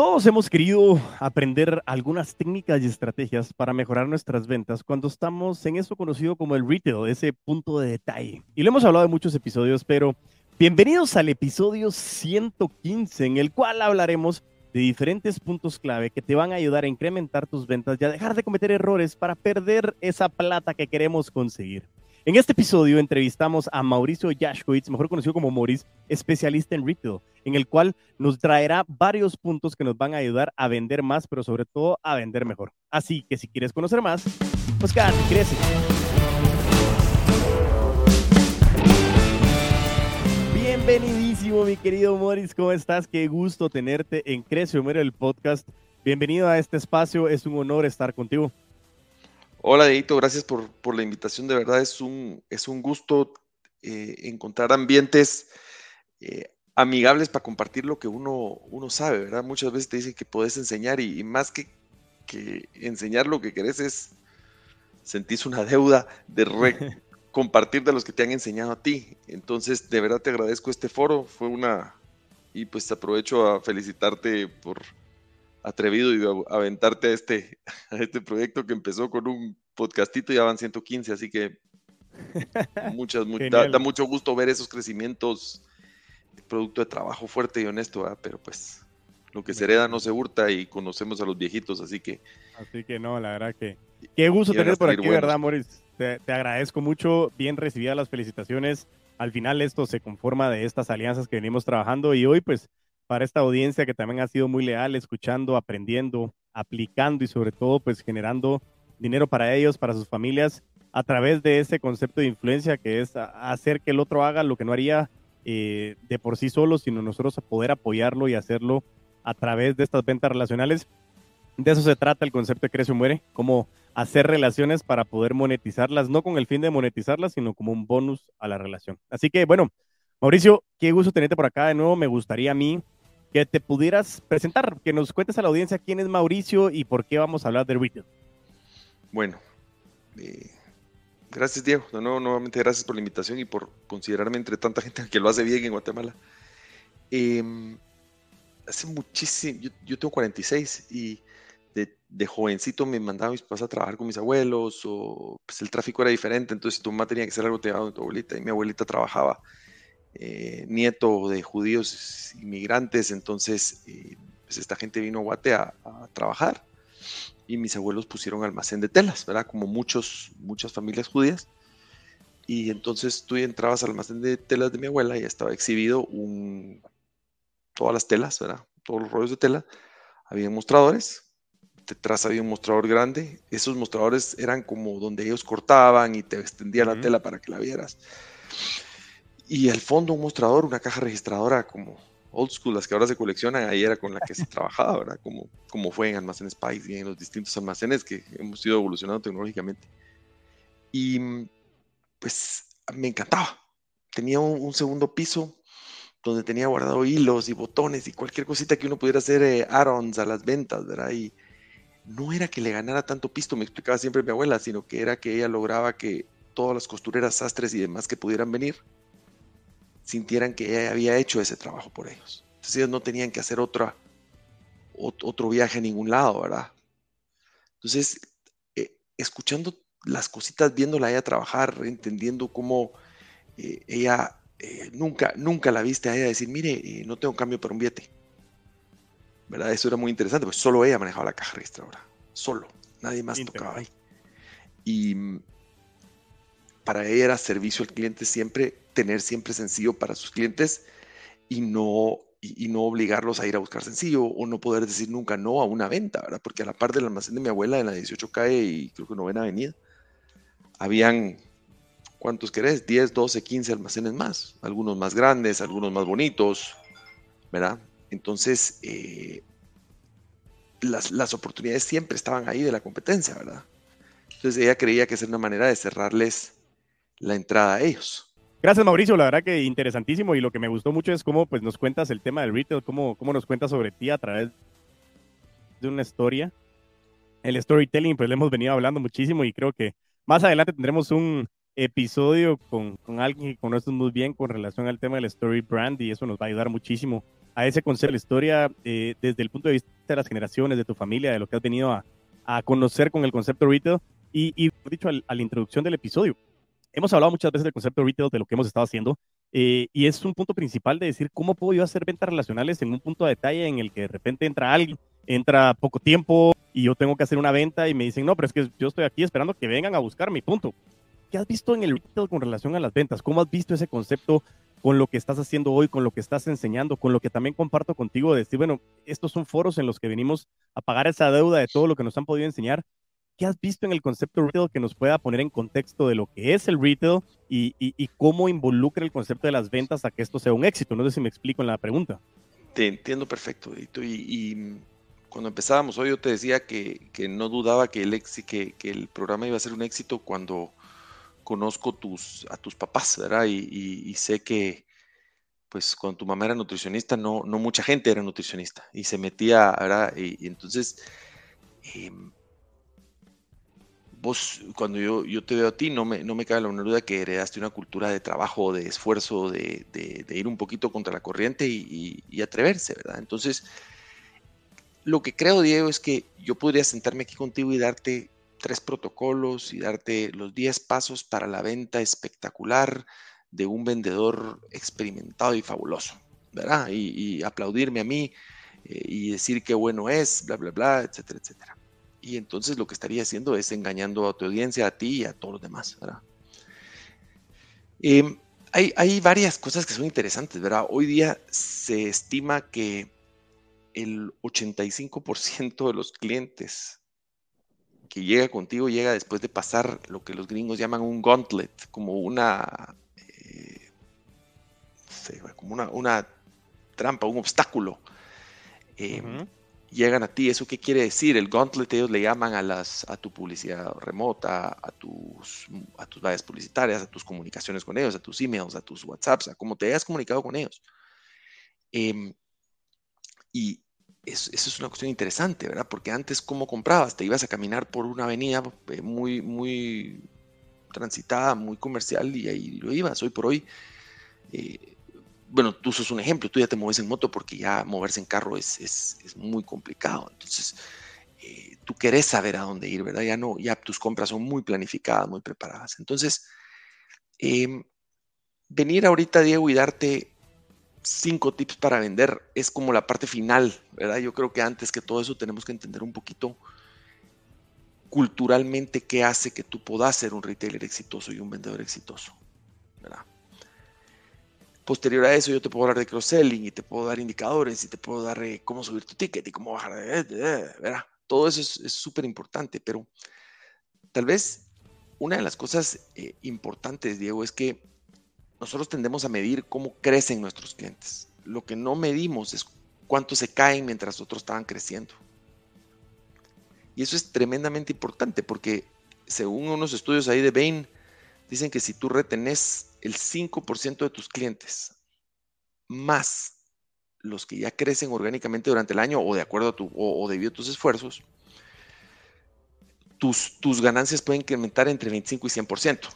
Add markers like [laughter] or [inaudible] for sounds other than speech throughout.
Todos hemos querido aprender algunas técnicas y estrategias para mejorar nuestras ventas cuando estamos en eso conocido como el retail, ese punto de detalle. Y lo hemos hablado en muchos episodios, pero bienvenidos al episodio 115 en el cual hablaremos de diferentes puntos clave que te van a ayudar a incrementar tus ventas y a dejar de cometer errores para perder esa plata que queremos conseguir. En este episodio entrevistamos a Mauricio Yashkowitz, mejor conocido como Maurice, especialista en retail, en el cual nos traerá varios puntos que nos van a ayudar a vender más, pero sobre todo a vender mejor. Así que si quieres conocer más, pues quédate, crece. Bienvenidísimo, mi querido Maurice, ¿cómo estás? Qué gusto tenerte en Crece Homero, el podcast. Bienvenido a este espacio, es un honor estar contigo. Hola, Deito, gracias por, por, la invitación. De verdad es un, es un gusto eh, encontrar ambientes eh, amigables para compartir lo que uno, uno sabe, ¿verdad? Muchas veces te dicen que puedes enseñar y, más que, que, enseñar lo que querés es sentís una deuda de [laughs] compartir de los que te han enseñado a ti. Entonces, de verdad te agradezco este foro. Fue una... Y pues aprovecho a felicitarte por atrevido y aventarte a este, [laughs] a este proyecto que empezó con un podcastito y ya van 115, así que [laughs] muchas, da, mucho gusto ver esos crecimientos, producto de trabajo fuerte y honesto, pero pues lo que se hereda no se hurta y conocemos a los viejitos, así que... Así que no, la verdad que... Qué gusto tener por aquí, ¿verdad, Moris? Te, te agradezco mucho, bien recibidas las felicitaciones. Al final esto se conforma de estas alianzas que venimos trabajando y hoy pues para esta audiencia que también ha sido muy leal, escuchando, aprendiendo, aplicando y sobre todo pues generando dinero para ellos, para sus familias, a través de ese concepto de influencia que es hacer que el otro haga lo que no haría eh, de por sí solo, sino nosotros poder apoyarlo y hacerlo a través de estas ventas relacionales. De eso se trata el concepto de Crece o Muere, como hacer relaciones para poder monetizarlas, no con el fin de monetizarlas, sino como un bonus a la relación. Así que bueno, Mauricio, qué gusto tenerte por acá de nuevo. Me gustaría a mí que te pudieras presentar, que nos cuentes a la audiencia quién es Mauricio y por qué vamos a hablar de retail. Bueno, eh, gracias Diego, de nuevo, nuevamente gracias por la invitación y por considerarme entre tanta gente que lo hace bien en Guatemala. Em, hace muchísimo, yo, tengo 46 y de, jovencito me mandaba mis papás a trabajar con mis abuelos o pues el tráfico era diferente, entonces tu mamá tenía que hacer algo, te llevaba tu abuelita y mi abuelita trabajaba eh, nieto de judíos inmigrantes, entonces eh, pues esta gente vino a Guate a, trabajar y mis abuelos pusieron almacén de telas, ¿verdad? Como muchos, muchas familias judías. Y entonces tú entrabas al almacén de telas de mi abuela y estaba exhibido un, todas las telas, ¿verdad? Todos los rollos de tela. Había mostradores, detrás había un mostrador grande. Esos mostradores eran como donde ellos cortaban y te extendían la tela para que la vieras. Y al fondo un mostrador, una caja registradora como old school, las que ahora se coleccionan, ahí era con la que se [laughs] trabajaba, ¿verdad? Como, como fue en Almacenes Spice y en los distintos almacenes que hemos ido evolucionando tecnológicamente. Y pues me encantaba. Tenía un, segundo piso donde tenía guardado hilos y botones y cualquier cosita que uno pudiera hacer eh, add-ons a las ventas, ¿verdad? Y no era que le ganara tanto pisto, me explicaba siempre mi abuela, sino que era que ella lograba que todas las costureras, sastres y demás que pudieran venir sintieran que había hecho ese trabajo por ellos. Entonces ellos no tenían que hacer otra, otro viaje a ningún lado, ¿verdad? Entonces, eh, escuchando las cositas, viéndola ella trabajar, entendiendo cómo eh, ella eh, nunca, nunca la viste a ella decir, mire, no tengo cambio para un billete. ¿Verdad? Eso era muy interesante, pues solo ella manejaba la caja registradora, solo, nadie más tocaba ahí. Y mm, para ella era servicio al cliente siempre tener siempre sencillo para sus clientes y no, y, no obligarlos a ir a buscar sencillo o no poder decir nunca no a una venta, ¿verdad? Porque a la par del almacén de mi abuela en la 18 calle y creo que novena avenida, habían, ¿cuántos querés? 10, 12, 15 almacenes más, algunos más grandes, algunos más bonitos, ¿verdad? Entonces, eh, las, las oportunidades siempre estaban ahí de la competencia, ¿verdad? Entonces ella creía que era una manera de cerrarles la entrada a ellos. Gracias, Mauricio. La verdad que interesantísimo y lo que me gustó mucho es cómo pues, nos cuentas el tema del retail, cómo, cómo nos cuentas sobre ti a través de una historia. El storytelling, pues le hemos venido hablando muchísimo y creo que más adelante tendremos un episodio con, alguien que conoces muy bien con relación al tema del story brand y eso nos va a ayudar muchísimo a ese concepto de la historia eh, desde el punto de vista de las generaciones, de tu familia, de lo que has venido a, a conocer con el concepto retail. Y, y dicho, al, a la introducción del episodio, hemos hablado muchas veces del concepto retail, de lo que hemos estado haciendo, eh, y es un punto principal de decir cómo puedo yo hacer ventas relacionales en un punto de detalle en el que de repente entra alguien, entra poco tiempo y yo tengo que hacer una venta y me dicen, no, pero es que yo estoy aquí esperando que vengan a buscar mi punto. ¿Qué has visto en el retail con relación a las ventas? ¿Cómo has visto ese concepto con lo que estás haciendo hoy, con lo que estás enseñando, con lo que también comparto contigo, de decir, bueno, estos son foros en los que venimos a pagar esa deuda de todo lo que nos han podido enseñar. ¿Qué has visto en el concepto retail que nos pueda poner en contexto de lo que es el retail y, cómo involucra el concepto de las ventas a que esto sea un éxito? No sé si me explico en la pregunta. Te entiendo perfecto, Edito. Y, cuando empezábamos hoy yo te decía que, que no dudaba que el, que, que el programa iba a ser un éxito cuando conozco a tus papás, ¿verdad? Y, sé que, pues, cuando tu mamá era nutricionista, no, no mucha gente era nutricionista y se metía, ¿verdad? Y, entonces, eh, vos, cuando yo, yo te veo a ti, no me, no me cabe la menor duda que heredaste una cultura de trabajo, de esfuerzo, de, de, ir un poquito contra la corriente y, atreverse, ¿verdad? Entonces, lo que creo, Diego, es que yo podría sentarme aquí contigo y darte tres protocolos y darte los 10 pasos para la venta espectacular de un vendedor experimentado y fabuloso, ¿verdad? Y, y aplaudirme a mí eh, y decir qué bueno es, bla, bla, bla, etcétera, etcétera. Y entonces lo que estaría haciendo es engañando a tu audiencia, a ti y a todos los demás. Eh, hay, varias cosas que son interesantes, ¿verdad? Hoy día se estima que el 85% de los clientes que llega contigo llega después de pasar lo que los gringos llaman un gauntlet, como una, eh, como una, una, trampa, un obstáculo. -huh. Llegan a ti, ¿eso qué quiere decir? El gauntlet ellos le llaman a, las, a tu publicidad remota, a tus, a tus vallas publicitarias, a tus comunicaciones con ellos, a tus emails, a tus WhatsApps, a cómo te hayas comunicado con ellos. Eh, y eso, eso, es una cuestión interesante, ¿verdad? Porque antes, ¿cómo comprabas? Te ibas a caminar por una avenida eh, muy, muy transitada, muy comercial y ahí lo ibas. Hoy por hoy, eh, bueno, tú sos un ejemplo, tú ya te mueves en moto porque ya moverse en carro es, es, es muy complicado. Entonces, eh, tú querés saber a dónde ir, ¿verdad? Ya no, ya tus compras son muy planificadas, muy preparadas. Entonces, eh, venir ahorita, Diego, y darte cinco tips para vender es como la parte final, ¿verdad? Yo creo que antes que todo eso tenemos que entender un poquito culturalmente qué hace que tú puedas ser un retailer exitoso y un vendedor exitoso, ¿verdad? Posterior a eso yo te puedo hablar de cross-selling y te puedo dar indicadores y te puedo dar eh, cómo subir tu ticket y cómo bajar, ¿verdad? Todo eso es súper importante, pero tal vez una de las cosas eh, importantes, Diego, es que nosotros tendemos a medir cómo crecen nuestros clientes. Lo que no medimos es cuánto se caen mientras otros estaban creciendo. Y eso es tremendamente importante porque según unos estudios ahí de Bain, dicen que si tú retenés el 5% de tus clientes más los que ya crecen orgánicamente durante el año o de acuerdo a tu o, o debido a tus esfuerzos, tus, tus ganancias pueden incrementar entre 25 y 100%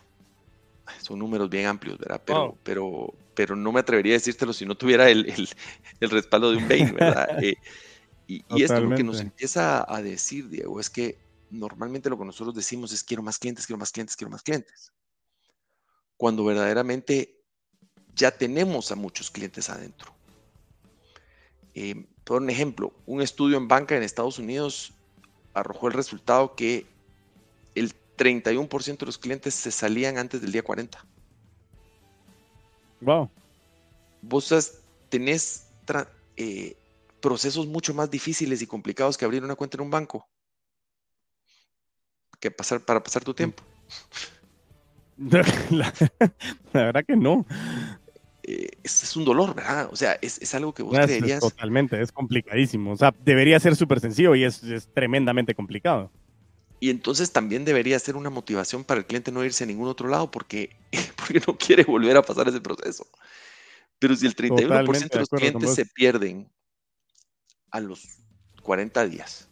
son números bien amplios, ¿verdad? Pero, pero, pero no me atrevería a decírtelo si no tuviera el, el, el respaldo de un Bain, ¿verdad? [laughs] eh, y, y, esto lo que nos empieza a decir, Diego, es que normalmente lo que nosotros decimos es quiero más clientes, quiero más clientes, quiero más clientes. Cuando verdaderamente ya tenemos a muchos clientes adentro. Eh, por un ejemplo, un estudio en banca en Estados Unidos arrojó el resultado que el 31% de los clientes se salían antes del día 40. Wow. Vos tenés eh, procesos mucho más difíciles y complicados que abrir una cuenta en un banco. Que pasar para pasar tu tiempo. [laughs] La, la verdad que no. Eh, es, es, un dolor, ¿verdad? O sea, es, es algo que vos creerías. Totalmente, es complicadísimo. O sea, debería ser súper sencillo y es, es tremendamente complicado. Y entonces también debería ser una motivación para el cliente no irse a ningún otro lado porque, [laughs] porque no quiere volver a pasar ese proceso. Pero si el 31% Totalmente de los clientes se pierden a los 40 días,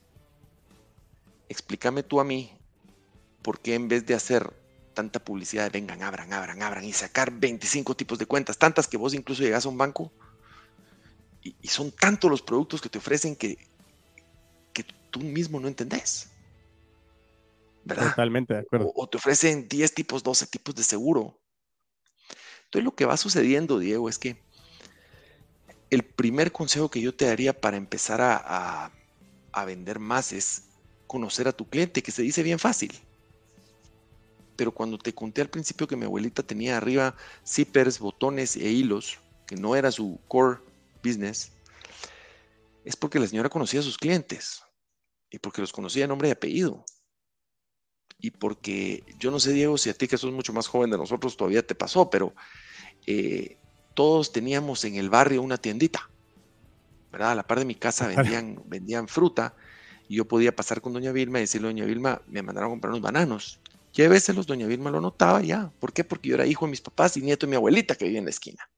explícame tú a mí por qué en vez de hacer tanta publicidad de vengan, abran, abran, abran y sacar 25 tipos de cuentas, tantas que vos incluso llegas a un banco Y, son tantos los productos que te ofrecen que, que tú mismo no entendés. ¿Verdad? Totalmente de acuerdo. O, te ofrecen 10 tipos, 12 tipos de seguro. Entonces lo que va sucediendo, Diego, es que el primer consejo que yo te daría para empezar a, a vender más es conocer a tu cliente, que se dice bien fácil. Pero cuando te conté al principio que mi abuelita tenía arriba zippers, botones e hilos, que no era su core business, es porque la señora conocía a sus clientes y porque los conocía nombre y apellido. Y porque yo no sé, Diego, si a ti que sos mucho más joven de nosotros todavía te pasó, pero eh, todos teníamos en el barrio una tiendita, ¿verdad? A la par de mi casa vendían, vendían fruta y yo podía pasar con doña Vilma y decirle, doña Vilma, me mandaron a comprar unos bananos. Y a veces los doña Vilma lo notaba ya. ¿Por qué? Porque yo era hijo de mis papás y nieto de mi abuelita que vivía en la esquina.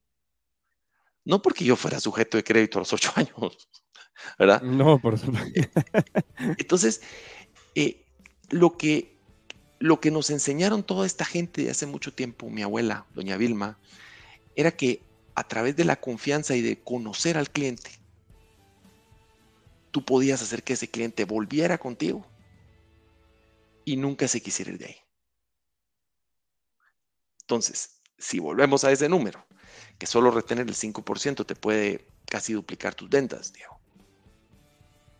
No porque yo fuera sujeto de crédito a los ocho [laughs] años, ¿verdad? No, por supuesto. [laughs] Entonces, eh, lo, que, lo que nos enseñaron toda esta gente de hace mucho tiempo, mi abuela, doña Vilma, era que a través de la confianza y de conocer al cliente, tú podías hacer que ese cliente volviera contigo y nunca se quisiera ir de ahí. Entonces, si volvemos a ese número, que solo retener el 5% te puede casi duplicar tus ventas, Diego.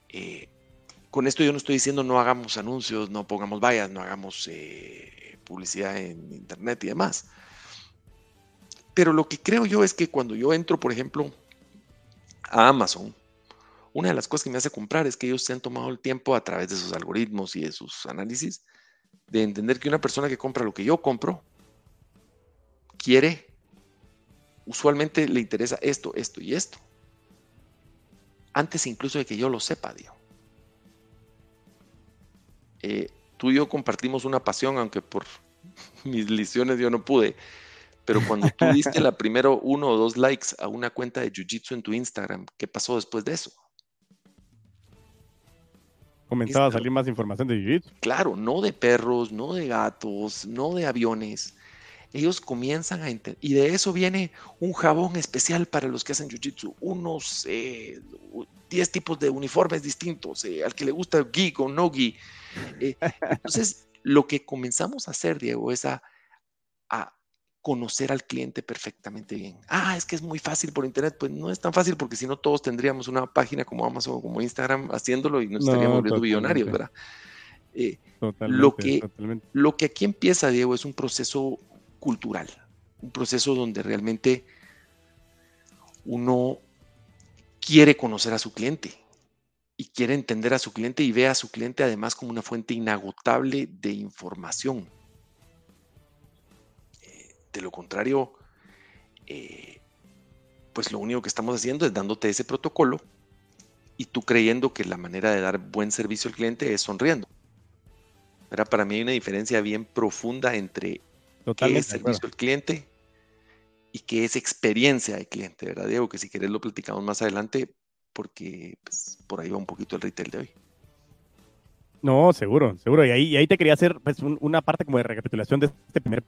Eh, con esto yo no estoy diciendo no hagamos anuncios, no pongamos vallas, no hagamos eh, publicidad en internet y demás. Pero lo que creo yo es que cuando yo entro, por ejemplo, a Amazon, una de las cosas que me hace comprar es que ellos se han tomado el tiempo a través de sus algoritmos y de sus análisis de entender que una persona que compra lo que yo compro quiere usualmente le interesa esto, esto y esto. Antes incluso de que yo lo sepa, Dios. Eh, tú y yo compartimos una pasión, aunque por [laughs] mis liciones yo no pude. Pero cuando tú diste la primero uno o dos likes a una cuenta de Jiu-Jitsu en tu Instagram, ¿qué pasó después de eso? Comenzaba a salir más información de Jiu-Jitsu. Claro, no de perros, no de gatos, no de aviones, ellos comienzan a entender. Y de eso viene un jabón especial para los que hacen jiu-jitsu, unos 10 eh, tipos de uniformes distintos, eh, al que le gusta gi o no gi. Eh, entonces, lo que comenzamos a hacer, Diego, es a, conocer al cliente perfectamente bien. Ah, es que es muy fácil por internet. Pues no es tan fácil porque si no todos tendríamos una página como Amazon o como Instagram haciéndolo y nos estaríamos volviendo billonarios, ¿verdad? lo, que, lo que aquí empieza, Diego, es un proceso cultural, un proceso donde realmente uno quiere conocer a su cliente y quiere entender a su cliente y ve a su cliente además como una fuente inagotable de información. Eh, de lo contrario, eh, pues lo único que estamos haciendo es dándote ese protocolo y tú creyendo que la manera de dar buen servicio al cliente es sonriendo. Pero para mí hay una diferencia bien profunda entre qué es servicio al cliente y qué es experiencia del cliente, ¿verdad, Diego? Que si querés lo platicamos más adelante, porque pues, por ahí va un poquito el retail de hoy. No, seguro, seguro. Y ahí, ahí te quería hacer pues, una parte como de recapitulación de este primer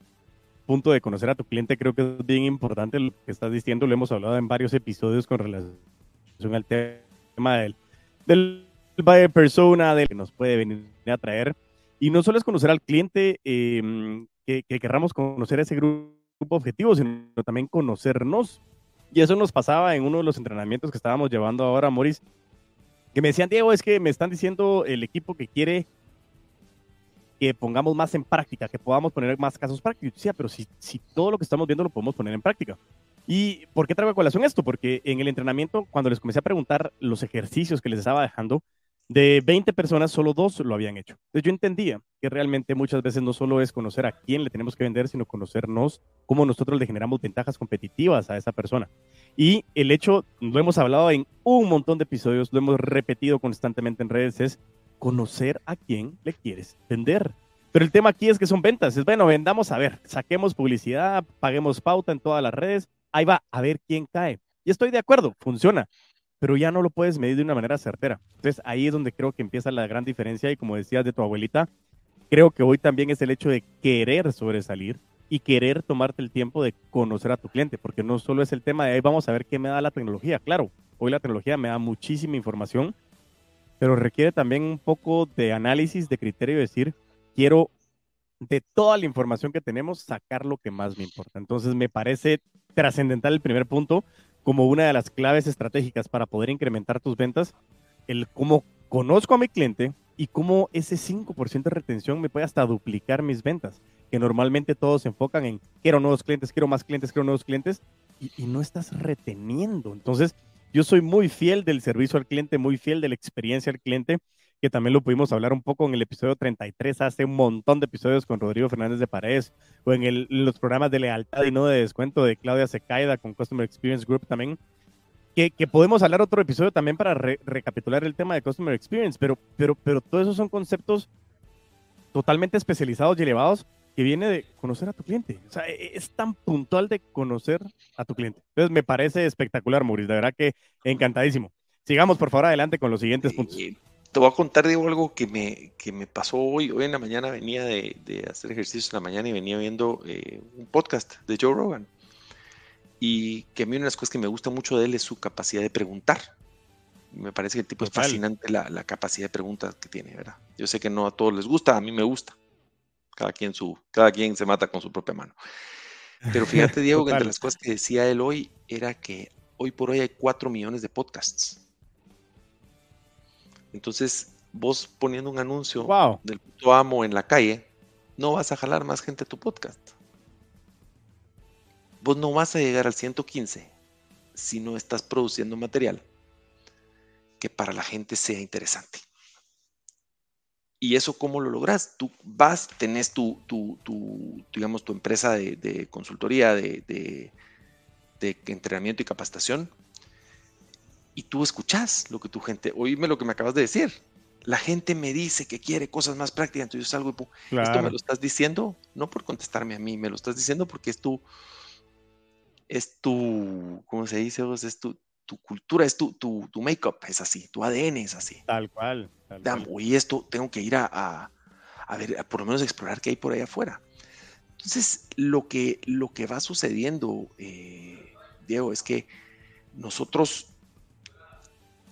punto de conocer a tu cliente. Creo que es bien importante lo que estás diciendo. Lo hemos hablado en varios episodios con relación al tema del, del buyer persona, de que nos puede venir a traer. Y no solo es conocer al cliente, eh, que, querramos conocer ese grupo objetivo, sino también conocernos. Y eso nos pasaba en uno de los entrenamientos que estábamos llevando ahora, Moris, que me decían, Diego, es que me están diciendo el equipo que quiere que pongamos más en práctica, que podamos poner más casos prácticos. Sí, pero si, si todo lo que estamos viendo lo podemos poner en práctica. ¿Y por qué traigo a colación esto? Porque en el entrenamiento, cuando les comencé a preguntar los ejercicios que les estaba dejando, de 20 personas, solo dos lo habían hecho. Entonces yo entendía que realmente muchas veces no solo es conocer a quién le tenemos que vender, sino conocernos cómo nosotros le generamos ventajas competitivas a esa persona. Y el hecho, lo hemos hablado en un montón de episodios, lo hemos repetido constantemente en redes, es conocer a quién le quieres vender. Pero el tema aquí es que son ventas. Es bueno, vendamos a ver, saquemos publicidad, paguemos pauta en todas las redes, ahí va, a ver quién cae. Y estoy de acuerdo, funciona pero ya no lo puedes medir de una manera certera. Entonces ahí es donde creo que empieza la gran diferencia y como decías de tu abuelita, creo que hoy también es el hecho de querer sobresalir, y querer tomarte el tiempo de conocer a tu cliente, porque no solo es el tema de ahí vamos a ver qué me da la tecnología. Claro, hoy la tecnología me da muchísima información, pero requiere también un poco de análisis, de criterio, decir, quiero de toda la información que tenemos sacar lo que más me importa. Entonces me parece trascendental el primer punto como una de las claves estratégicas para poder incrementar tus ventas, el cómo conozco a mi cliente y cómo ese 5% de retención me puede hasta duplicar mis ventas, que normalmente todos se enfocan en quiero nuevos clientes, quiero más clientes, quiero nuevos clientes y, y no estás reteniendo. Entonces, yo soy muy fiel del servicio al cliente, muy fiel de la experiencia al cliente que también lo pudimos hablar un poco en el episodio 33, hace un montón de episodios con Rodrigo Fernández de Paredes, o en, el, los programas de lealtad y no de descuento de Claudia Secaida con Customer Experience Group también, que, que podemos hablar otro episodio también para recapitular el tema de Customer Experience, pero, pero, pero todos esos son conceptos totalmente especializados y elevados que viene de conocer a tu cliente. O sea, e, es tan puntual de conocer a tu cliente. Entonces, me parece espectacular, Mauricio. De verdad que encantadísimo. Sigamos, por favor, adelante con los siguientes puntos. Te voy a contar, Diego, algo que me, que me pasó hoy. Hoy en la mañana venía de, de hacer ejercicios en la mañana y venía viendo eh, un podcast de Joe Rogan. Y que a mí una de las cosas que me gusta mucho de él es su capacidad de preguntar. Me parece que el tipo es fascinante la, la, capacidad de preguntas que tiene, ¿verdad? Yo sé que no a todos les gusta, a mí me gusta. Cada quien, su, cada quien se mata con su propia mano. Pero fíjate, [laughs] Diego, que entre las cosas que decía él hoy era que hoy por hoy hay cuatro millones de podcasts. Entonces, vos poniendo un anuncio del puto amo en la calle, no vas a jalar más gente a tu podcast. Vos no vas a llegar al 115 si no estás produciendo material que para la gente sea interesante. ¿Y eso cómo lo logras? Tú vas, tenés tu, tu, digamos, tu empresa de, consultoría, de, de, de, entrenamiento y capacitación, y tú escuchas lo que tu gente, oíme lo que me acabas de decir. La gente me dice que quiere cosas más prácticas, entonces yo salgo y esto me lo estás diciendo, no por contestarme a mí, me lo estás diciendo porque es tu, es tu, ¿cómo se dice? Es tu, tu cultura, es tu, tu, tu make-up, es así, tu ADN es así. Tal cual. Y esto tengo que ir a, a, ver, por lo menos explorar qué hay por ahí afuera. Entonces, lo que, lo que va sucediendo, eh, Diego, es que nosotros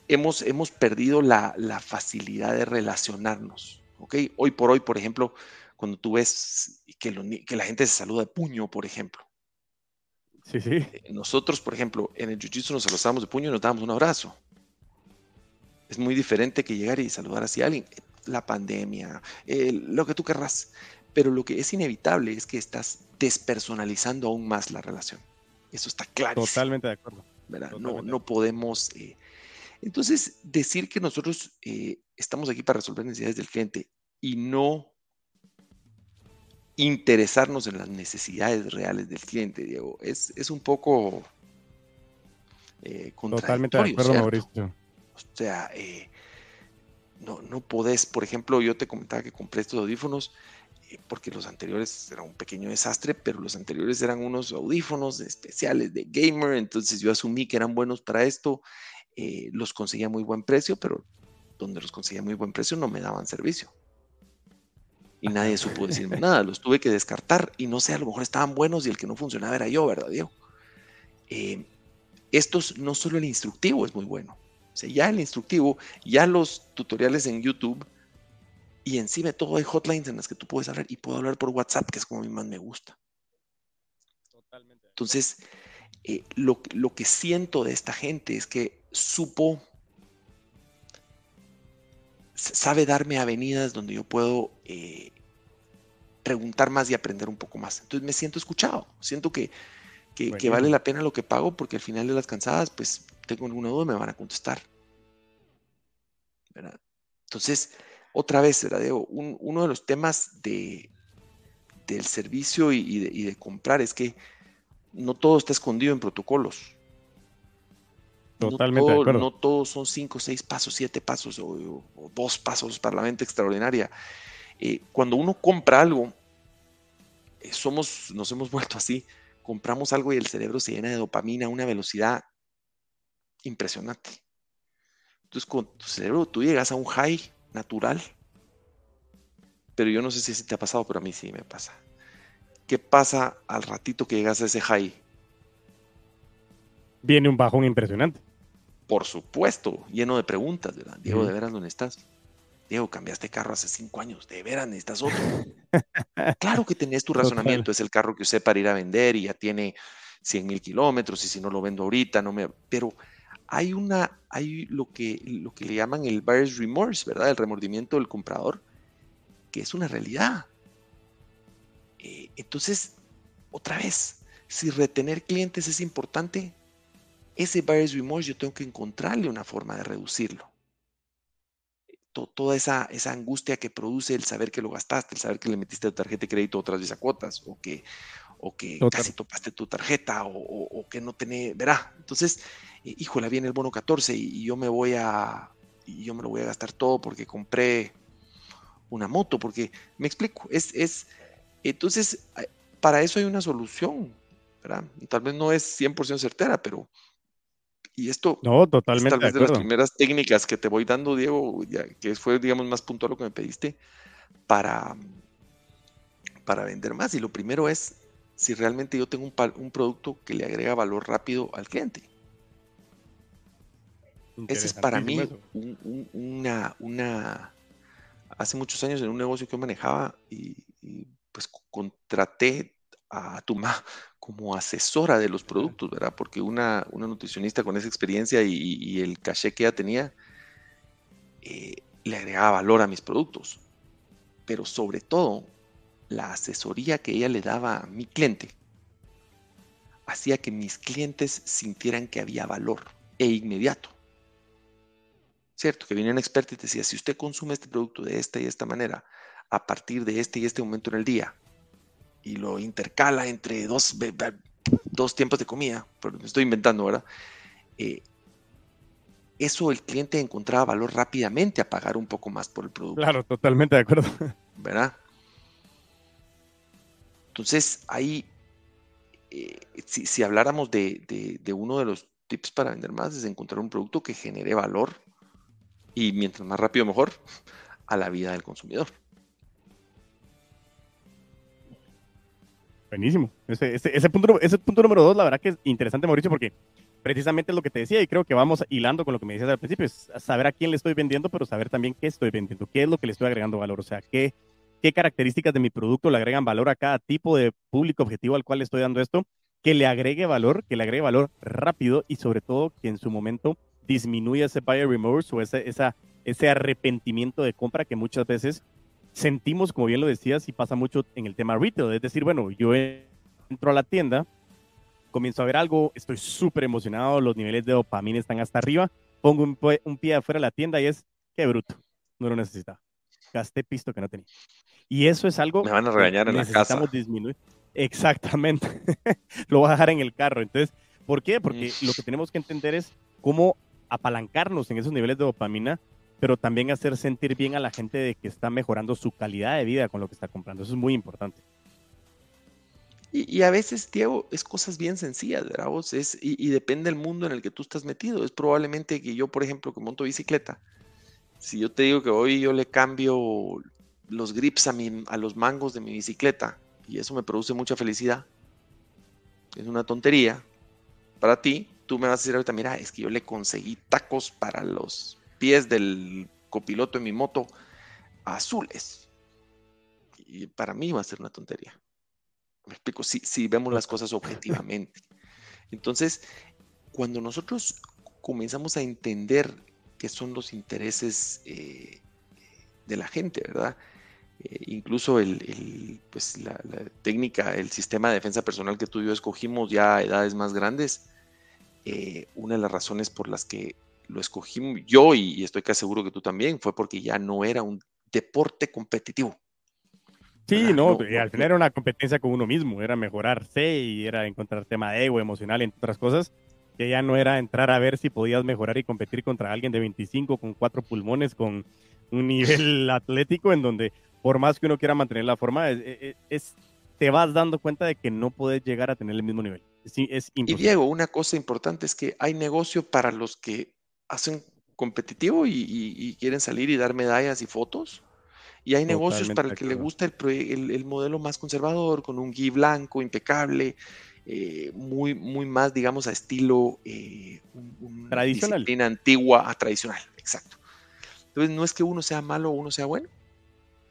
hemos, hemos perdido la, facilidad de relacionarnos. ¿ok? Hoy por hoy, por ejemplo, cuando tú ves que, que la gente se saluda de puño, por ejemplo. Sí, sí. Eh, nosotros, por ejemplo, en el Jiu-Jitsu nos saludamos de puño y nos damos un abrazo. Es muy diferente que llegar y saludar así a alguien. La pandemia, lo que tú querrás. Pero lo que es inevitable es que estás despersonalizando aún más la relación. Eso está claro. Totalmente de acuerdo. no, no podemos eh, entonces, decir que nosotros eh, estamos aquí para resolver necesidades del cliente y no interesarnos en las necesidades reales del cliente, Diego, es, es un poco eh, Totalmente de acuerdo, Mauricio. O sea, eh, no, no podés, por ejemplo, yo te comentaba que compré estos audífonos eh, porque los anteriores era un pequeño desastre, pero los anteriores eran unos audífonos especiales de gamer, entonces yo asumí que eran buenos para esto eh, los conseguía a muy buen precio, pero donde los conseguía a muy buen precio no me daban servicio. Y nadie supo decirme [laughs] nada, los tuve que descartar y no sé, a lo mejor estaban buenos y el que no funcionaba era yo, ¿verdad, Diego? Eh, estos, no solo el instructivo es muy bueno, o sea, ya el instructivo, ya los tutoriales en YouTube y encima todo hay hotlines en las que tú puedes hablar y puedo hablar por WhatsApp, que es como a mí más me gusta. Totalmente. Entonces, eh, lo, lo, que siento de esta gente es que supo, sabe darme avenidas donde yo puedo eh, preguntar más y aprender un poco más. Entonces me siento escuchado, siento que, que, vale la pena lo que pago porque al final de las cansadas, pues tengo alguna duda, me van a contestar. Entonces, otra vez, uno de los temas de, del servicio y, de, comprar es que no todo está escondido en protocolos. Totalmente no, todo, no todos son cinco, seis pasos, siete pasos o, dos pasos para la mente extraordinaria. Eh, cuando uno compra algo, eh, somos, nos hemos [laughs] vuelto así. Compramos algo y el cerebro se llena de dopamina a una velocidad impresionante. Entonces, con tu cerebro tú llegas a un high natural. Pero yo no sé si te ha pasado, pero a mí sí me pasa. ¿qué pasa al ratito que llegas a ese high? Viene un bajón impresionante. Por supuesto, lleno de preguntas, ¿verdad? Diego, ¿de veras dónde estás? Diego, cambiaste carro hace cinco años, ¿de veras necesitas otro? [laughs] claro que tenés tu razonamiento, es el carro que usé para ir a vender y ya tiene 100 mil kilómetros y si no lo vendo ahorita, no me... Pero hay una, hay lo que, lo que le llaman el buyer's remorse, ¿verdad? El remordimiento del comprador, que es una realidad. Eh, entonces, otra vez, si retener clientes es importante, ese buyer's remorse yo tengo que encontrarle una forma de reducirlo. Toda esa, esa angustia que produce el saber que lo gastaste, el saber que le metiste tu tarjeta de crédito otras 10 cuotas, o que, o que casi topaste tu tarjeta, o, que no tenés, verá. Entonces, eh, híjole, viene el bono 14 y, yo me voy a, y yo me lo voy a gastar todo porque compré una moto, porque me explico, es, es, entonces, para eso hay una solución, ¿verdad? Tal vez no es 100% certera, pero y esto no, totalmente tal vez de, las primeras técnicas que te voy dando, Diego, que fue, digamos, más puntual lo que me pediste, para, para vender más. Y lo primero es si realmente yo tengo un, un producto que le agrega valor rápido al cliente. Ese es para mí una, una... Hace muchos años en un negocio que yo manejaba y, y pues contraté a tu mamá como asesora de los productos, ¿verdad? Porque una, una nutricionista con esa experiencia y, el caché que ella tenía eh, le agregaba valor a mis productos. Pero sobre todo, la asesoría que ella le daba a mi cliente hacía que mis clientes sintieran que había valor e inmediato. ¿Cierto? Que venía un experto y te decía, si usted consume este producto de esta y esta manera, a partir de este y este momento en el día, y lo intercala entre dos, dos tiempos de comida, pero me estoy inventando, ¿verdad? Eh, eso el cliente encontraba valor rápidamente a pagar un poco más por el producto. Claro, totalmente de acuerdo. [laughs] ¿Verdad? Entonces, ahí, eh, si, habláramos de, de, uno de los tips para vender más, es encontrar un producto que genere valor y mientras más rápido mejor a la vida del consumidor. Buenísimo. Ese, ese, punto, ese punto número dos, la verdad que es interesante, Mauricio, porque precisamente lo que te decía y creo que vamos hilando con lo que me decías al principio, es saber a quién le estoy vendiendo, pero saber también qué estoy vendiendo, qué es lo que le estoy agregando valor, o sea, qué, qué características de mi producto le agregan valor a cada tipo de público objetivo al cual le estoy dando esto, que le agregue valor, que le agregue valor rápido y sobre todo que en su momento disminuya ese buyer remorse o ese, ese arrepentimiento de compra que muchas veces sentimos, como bien lo decías, y pasa mucho en el tema retail. Es decir, bueno, yo entro a la tienda, comienzo a ver algo, estoy súper emocionado, los niveles de dopamina están hasta arriba, pongo un, pie afuera de la tienda y es, qué bruto, no lo necesitaba. Gasté pisto que no tenía. Y eso es algo Me van a regañar en la casa. disminuir. Exactamente. [laughs] lo voy a dejar en el carro. Entonces, ¿por qué? Porque lo que tenemos que entender es cómo apalancarnos en esos niveles de dopamina pero también hacer sentir bien a la gente de que está mejorando su calidad de vida con lo que está comprando. Eso es muy importante. Y, a veces, Diego, es cosas bien sencillas, ¿verdad? es, y, depende del mundo en el que tú estás metido. Es probablemente que yo, por ejemplo, que monto bicicleta, si yo te digo que hoy yo le cambio los grips a, mi, a los mangos de mi bicicleta y eso me produce mucha felicidad, es una tontería. Para ti, tú me vas a decir ahorita, mira, es que yo le conseguí tacos para los pies del copiloto en mi moto azules. Y para mí va a ser una tontería. Me explico, si, si vemos las cosas objetivamente. Entonces, cuando nosotros comenzamos a entender qué son los intereses eh, de la gente, ¿verdad? Eh, incluso el, pues la, técnica, el sistema de defensa personal que tú y yo escogimos ya a edades más grandes, eh, una de las razones por las que lo escogí yo y, estoy casi seguro que tú también, fue porque ya no era un deporte competitivo. Sí, no, al final era una competencia con uno mismo, era mejorarse y era encontrar tema de ego emocional, entre otras cosas, que ya no era entrar a ver si podías mejorar y competir contra alguien de 25 con cuatro pulmones, con un [laughs] nivel atlético en donde por más que uno quiera mantener la forma, es, te vas dando cuenta de que no puedes llegar a tener el mismo nivel. Es, y Diego, una cosa importante es que hay negocio para los que hacen competitivo y, quieren salir y dar medallas y fotos. Y hay negocios para el que le gusta el, modelo más conservador, con un gui blanco impecable, eh, muy, muy más, digamos, a estilo eh, tradicional. Disciplina antigua a tradicional, exacto. Entonces, no es que uno sea malo o uno sea bueno.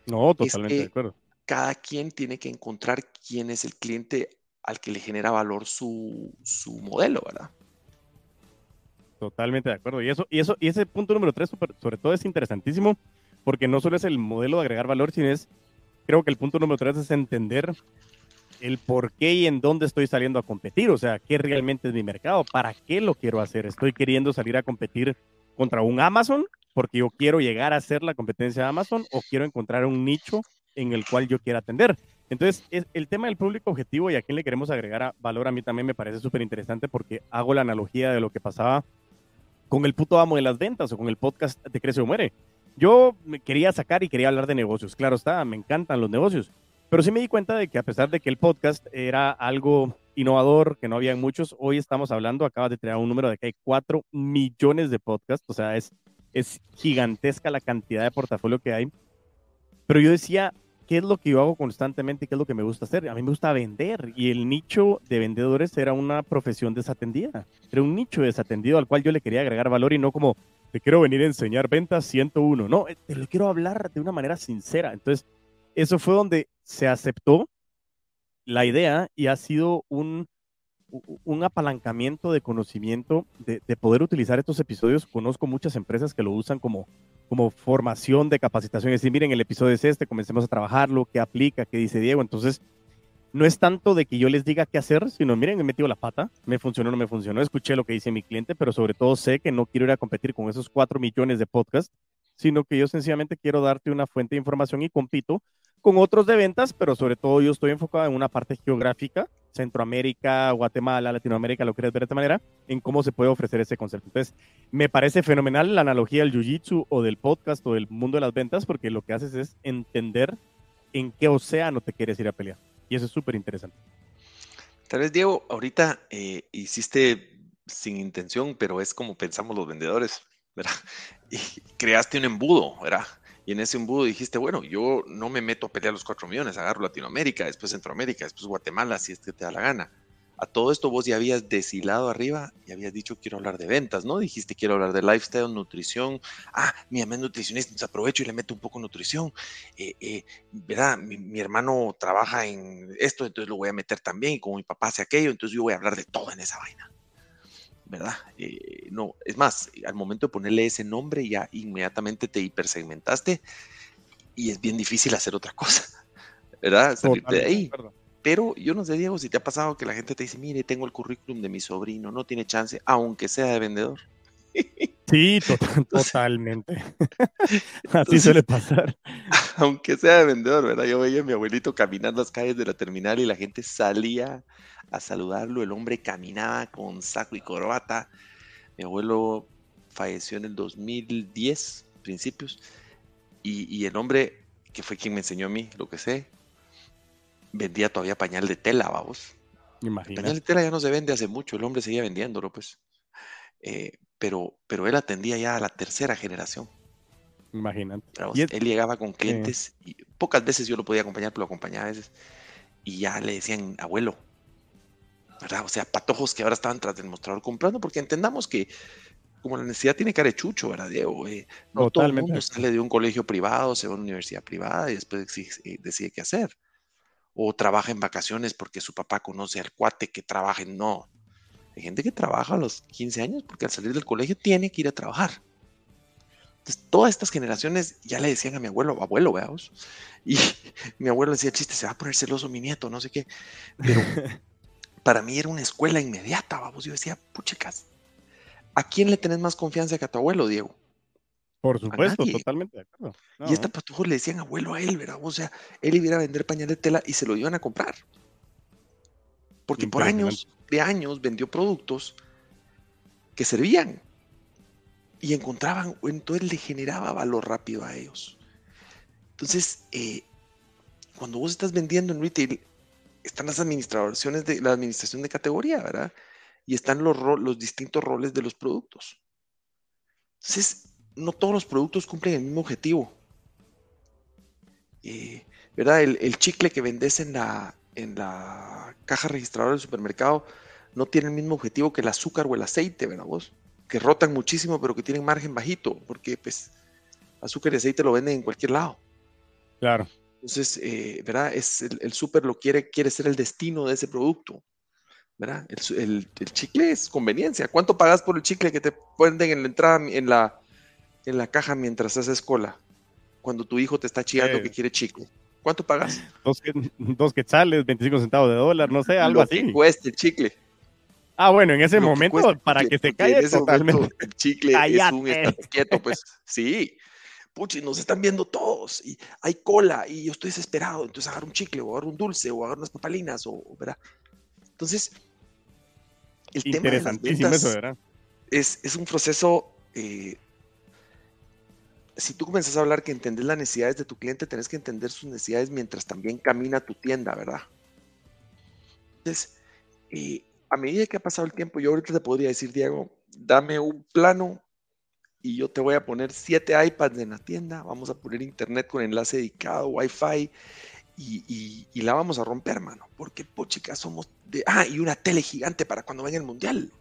No, totalmente de acuerdo. Cada quien tiene que encontrar quién es el cliente al que le genera valor su, su modelo, ¿verdad? Totalmente de acuerdo. Y eso, y eso, y ese punto número tres, sobre todo, es interesantísimo, porque no solo es el modelo de agregar valor, sino es, creo que el punto número tres es entender el por qué y en dónde estoy saliendo a competir, o sea, qué realmente es mi mercado, para qué lo quiero hacer. Estoy queriendo salir a competir contra un Amazon porque yo quiero llegar a ser la competencia de Amazon o quiero encontrar un nicho en el cual yo quiera atender. Entonces, el tema del público objetivo y a quién le queremos agregar valor a mí también me parece súper interesante porque hago la analogía de lo que pasaba con el puto amo de las ventas o con el podcast de Crece o Muere. Yo me quería sacar y quería hablar de negocios, claro está, me encantan los negocios, pero sí me di cuenta de que a pesar de que el podcast era algo innovador, que no había muchos, hoy estamos hablando, acaba de tener un número de que hay 4 millones de podcasts, o sea, es, es gigantesca la cantidad de portafolio que hay. Pero yo decía, ¿qué es lo que yo hago constantemente qué es lo que me gusta hacer? A mí me gusta vender y el nicho de vendedores era una profesión desatendida, era un nicho desatendido al cual yo le quería agregar valor y no como te quiero venir a enseñar ventas 101, no, eh, te lo quiero hablar de una manera sincera. Entonces, eso fue donde se aceptó la idea y ha sido un, un apalancamiento de conocimiento de, de poder utilizar estos episodios. Conozco muchas empresas que lo usan como como formación de capacitación. Es decir, miren, el episodio es este, comencemos a trabajarlo, qué aplica, qué dice Diego. Entonces, no es tanto de que yo les diga qué hacer, sino miren, he metido la pata, me funcionó, no me funcionó, escuché lo que dice mi cliente, pero sobre todo sé que no quiero ir a competir con esos cuatro millones de podcasts, sino que yo sencillamente quiero darte una fuente de información y compito con otros de ventas, pero sobre todo yo estoy enfocado en una parte geográfica, Centroamérica, Guatemala, Latinoamérica, lo quieres ver de esta manera, en cómo se puede ofrecer ese concepto. Entonces, me parece fenomenal la analogía del Jiu-Jitsu o del podcast o del mundo de las ventas, porque lo que haces es entender en qué océano te quieres ir a pelear. Y eso es súper interesante. Tal vez, Diego, ahorita eh, hiciste sin intención, pero es como pensamos los vendedores, ¿verdad? [laughs] Y creaste un embudo, ¿verdad? Y en ese embudo dijiste, bueno, yo no me meto a pelear los cuatro millones, agarro Latinoamérica, después Centroamérica, después Guatemala, si es que te da la gana. A todo esto vos ya habías deshilado arriba y habías dicho quiero hablar de ventas, ¿no? Dijiste quiero hablar de lifestyle, nutrición. Ah, mi mamá es nutricionista, entonces aprovecho y le meto un poco nutrición. Eh, eh, ¿Verdad? Mi, mi, hermano trabaja en esto, entonces lo voy a meter también. Y como mi papá hace aquello, entonces yo voy a hablar de todo en esa vaina. ¿Verdad? Eh, no, es más, al momento de ponerle ese nombre ya inmediatamente te hipersegmentaste y es bien difícil hacer otra cosa, [laughs] ¿verdad? Salirte de ahí. Pero yo no sé, Diego, si te ha pasado que la gente te dice, mire, tengo el currículum de mi sobrino, no tiene chance, aunque sea de vendedor. Sí, [laughs] totalmente. [laughs] [laughs] Así suele pasar. Aunque sea de vendedor, ¿verdad? Yo veía a mi abuelito caminando las calles de la terminal y la gente salía a saludarlo. El hombre caminaba con saco y corbata. Mi abuelo falleció en el 2010, principios. Y, el hombre, que fue quien me enseñó a mí lo que sé, vendía todavía pañal de tela, vamos. Imagínate. pañal de tela ya no se vende hace mucho, el hombre seguía vendiéndolo, pues. Eh, pero, pero él atendía ya a la tercera generación. Imagínate. Él llegaba con clientes y pocas veces yo lo podía acompañar, pero lo acompañaba a veces. Y ya le decían, abuelo, ¿verdad? O sea, patojos que ahora estaban tras del mostrador comprando, porque entendamos que como la necesidad tiene cara de chucho, ¿verdad, Diego? Eh, no todo el mundo sale de un colegio privado, se va a una universidad privada y después eh, decide qué hacer. O trabaja en vacaciones porque su papá conoce al cuate que trabaja en... No, hay gente que trabaja a los 15 años porque al salir del colegio tiene que ir a trabajar. Entonces, todas estas generaciones ya le decían a mi abuelo, abuelo, veamos. [laughs] Y mi abuelo decía, chiste, se va a poner celoso mi nieto, no sé qué. Pero [laughs] para mí era una escuela inmediata, vamos. Yo decía, puchecas, ¿a quién le tenés más confianza que a tu abuelo, Diego? Por supuesto, totalmente de acuerdo. y esta patujos le decían abuelo a él, ¿verdad? O sea, él iba a vender pañal de tela y se lo iban a comprar. Porque por años de años vendió productos que servían y encontraban, entonces le generaba valor rápido a ellos. Entonces, eh, cuando vos estás vendiendo en retail, están las administraciones de la administración de categoría, ¿verdad? Y están los, los distintos roles de los productos. Entonces, no todos los productos cumplen el mismo objetivo. eh, ¿verdad? El, chicle que vendes en la, en la caja registradora del supermercado no tiene el mismo objetivo que el azúcar o el aceite, ¿verdad vos? Que rotan muchísimo, pero que tienen margen bajito, porque pues azúcar y aceite lo venden en cualquier lado. Claro. Entonces, eh, ¿verdad? Es el, el súper lo quiere, quiere ser el destino de ese producto. ¿verdad? El, chicle es conveniencia. ¿Cuánto pagas por el chicle que te venden en la entrada, en la, en la caja mientras haces cola? Cuando tu hijo te está chillando que quiere chicle. ¿Cuánto pagas? Dos, dos quetzales, 25 centavos de dólar, no sé, algo así. cuesta el chicle. Ah, bueno, en ese momento, para que se calle totalmente. [laughs] el chicle es un quieto, pues sí. Puchi, nos están viendo todos y hay cola y yo estoy desesperado. Entonces agarro un chicle o agarro un dulce o agarro unas papalinas o, ¿verdad? Entonces, el tema de las ventas Es, es, un proceso. Eh, si tú comienzas a hablar que entender las necesidades de tu cliente, tenés que entender sus necesidades mientras también camina tu tienda, ¿verdad? Entonces, eh, a medida que ha pasado el tiempo, yo ahorita te podría decir, Diego, dame un plano y yo te voy a poner siete iPads en la tienda, vamos a poner internet con enlace dedicado, Wi-Fi, y, la vamos a romper, mano. Porque, pochica, somos de. Ah, y una tele gigante para cuando venga el mundial.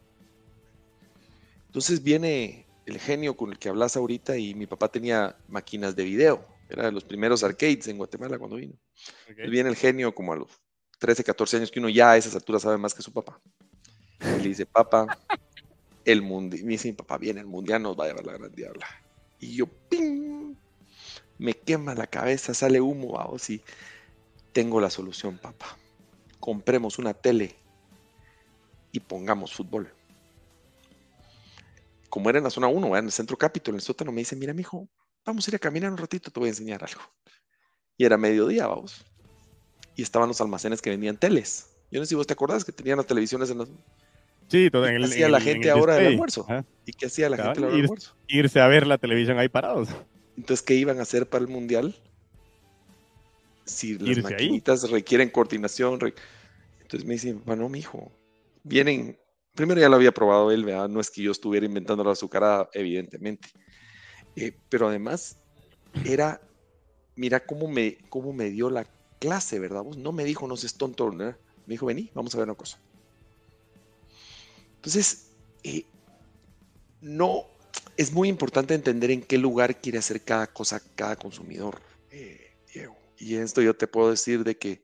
Entonces viene el genio con el que hablas ahorita y mi papá tenía máquinas de video. Era de los primeros arcades en Guatemala cuando vino. viene el genio como a los 13, 14 años, que uno ya a esas alturas sabe más que su papá. Y le dice, papá, el mundial. Me dice, mi papá, viene el mundial, nos va a llevar la gran diabla. Y yo, ¡ping! Me quema la cabeza, sale humo, vamos, y tengo la solución, papá. Compremos una tele y pongamos fútbol. Como era en la zona 1, en el centro Capitol, en el sótano, me dice, mira, mijo, vamos a ir a caminar un ratito, te voy a enseñar algo. Y era mediodía, vamos. Y estaban los almacenes que vendían teles. Yo no sé si vos te acordás que tenían las televisiones en las... Sí, todo en el, ¿Qué hacía la gente ahora del almuerzo? ¿Y qué hacía la gente del almuerzo? Irse a ver la televisión ahí parados. Entonces, ¿qué iban a hacer para el mundial? si las maquinitas requieren coordinación. Entonces me dicen, bueno, mi hijo, vienen. Primero ya lo había probado él, ¿verdad? No es que yo estuviera inventando la azucarada, evidentemente. Eh, pero además, era, mira cómo me, cómo me dio la clase, ¿verdad? no me dijo, no seas tonto, ¿no? Me dijo, vení, vamos a ver una cosa. Entonces, eh, no, es muy importante entender en qué lugar quiere hacer cada cosa cada consumidor, eh, Diego. Y esto yo te puedo decir de que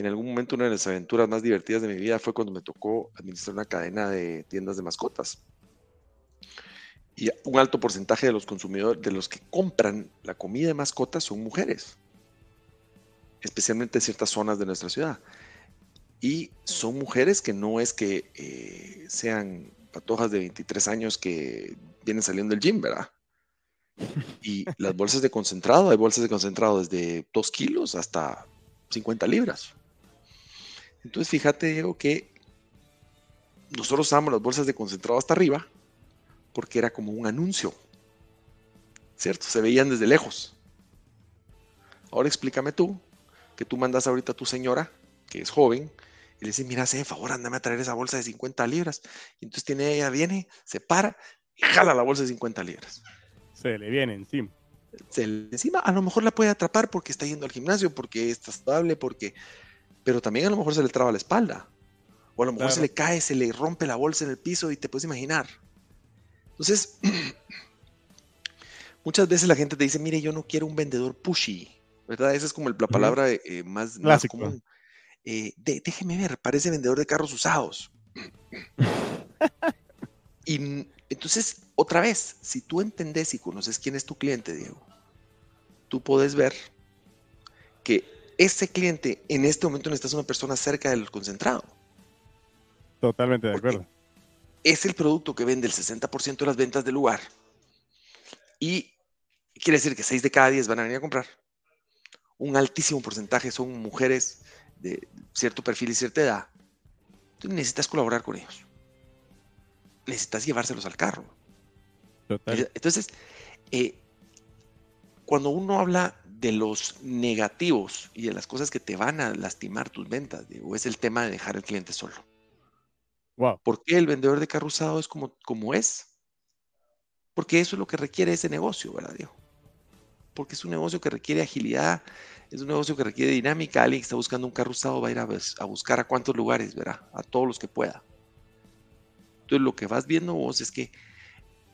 en algún momento una de las aventuras más divertidas de mi vida fue cuando me tocó administrar una cadena de tiendas de mascotas. Y un alto porcentaje de los consumidores, de los que compran la comida de mascotas son mujeres, especialmente en ciertas zonas de nuestra ciudad. Y son mujeres que no es que eh, sean patojas de 23 años que vienen saliendo del gym, ¿verdad? [laughs] Y las bolsas de concentrado, hay bolsas de concentrado desde 2 kilos hasta 50 libras. Entonces fíjate, Diego, que nosotros usamos las bolsas de concentrado hasta arriba porque era como un anuncio. ¿Cierto? Se veían desde lejos. Ahora explícame tú, que tú mandas ahorita a tu señora, que es joven, y le dices, mira, sé, favor, andame a traer esa bolsa de 50 libras. Y entonces tiene, ella viene, se para y jala la bolsa de 50 libras. Se le viene encima. Se le encima, a lo mejor la puede atrapar porque está yendo al gimnasio, porque está estable, porque. Pero también a lo mejor se le traba la espalda. O a lo mejor se le cae, se le rompe la bolsa en el piso y te puedes imaginar. Entonces, [clears throat] muchas veces la gente te dice, mire, yo no quiero un vendedor pushy, ¿verdad? Esa es como la palabra eh, más, común. Eh, déjeme ver, parece vendedor de carros usados. [laughs] y entonces, otra vez, si tú entendés y conoces quién es tu cliente, Diego, tú puedes ver que ese cliente en este momento necesitas una persona cerca del concentrado. Totalmente de acuerdo. Es el producto que vende el 60% de las ventas del lugar. Y quiere decir que 6 de cada 10 van a venir a comprar. Un altísimo porcentaje son mujeres de cierto perfil y cierta edad. Entonces necesitas colaborar con ellos necesitas llevárselos al carro. Entonces, eh, cuando uno habla de los negativos y de las cosas que te van a lastimar tus ventas, digo, es el tema de dejar al cliente solo. Wow. ¿Por qué el vendedor de carro usado es como, como es? Porque eso es lo que requiere ese negocio, ¿verdad, Diego? porque es un negocio que requiere agilidad, es un negocio que requiere dinámica. Alguien que está buscando un carro usado va a ir a, buscar a cuántos lugares, verá, a todos los que pueda. Entonces lo que vas viendo vos es que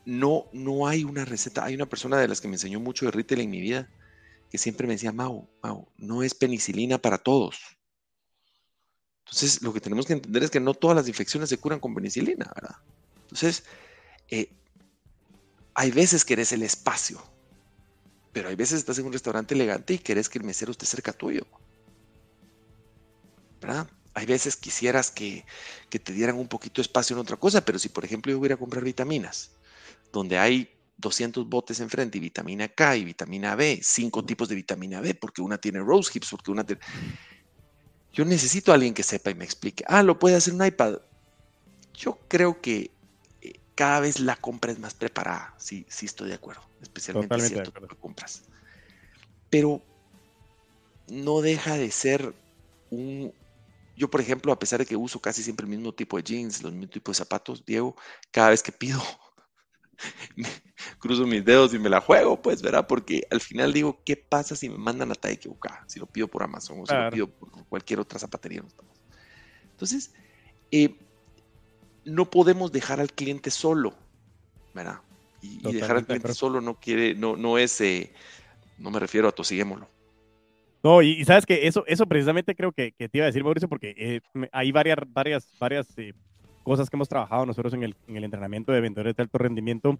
no, no hay una receta. Hay una persona de las que me enseñó mucho de retail en mi vida que siempre me decía, Mau, Mau, no es penicilina para todos. Entonces, lo que tenemos que entender es que no todas las infecciones se curan con penicilina, ¿verdad? Entonces, eh, hay veces que eres el espacio, pero hay veces estás en un restaurante elegante y querés que el mesero esté cerca tuyo. ¿Verdad? Hay veces quisieras que, que te dieran un poquito de espacio en otra cosa, pero si por ejemplo yo hubiera a comprar vitaminas, donde hay 200 botes enfrente y vitamina K y vitamina B, cinco tipos de vitamina B, porque una tiene rose hips, porque una tiene... Yo necesito a alguien que sepa y me explique. Ah, lo puede hacer un iPad. Yo creo que eh, cada vez la compra es más preparada. Sí, sí estoy de acuerdo. Especialmente si cierto compras. Pero no deja de ser un... Yo, por ejemplo, a pesar de que uso casi siempre el mismo tipo de jeans, los mismos tipos de zapatos, Diego, cada vez que pido [laughs] cruzo mis dedos y me la juego, pues, ¿verdad? Porque al final digo, ¿qué pasa si me mandan a talla equivocada? Si lo pido por Amazon o si lo pido por cualquier otra zapatería. Entonces, eh, no podemos dejar al cliente solo, ¿verdad? Y, dejar al cliente solo no quiere, no, no es, eh, no me refiero a tosiguémoslo. No, y, sabes que eso, eso precisamente creo que, te iba a decir, Mauricio, porque eh, hay varias, varias, varias cosas que hemos trabajado nosotros en el, en el entrenamiento de vendedores de alto rendimiento.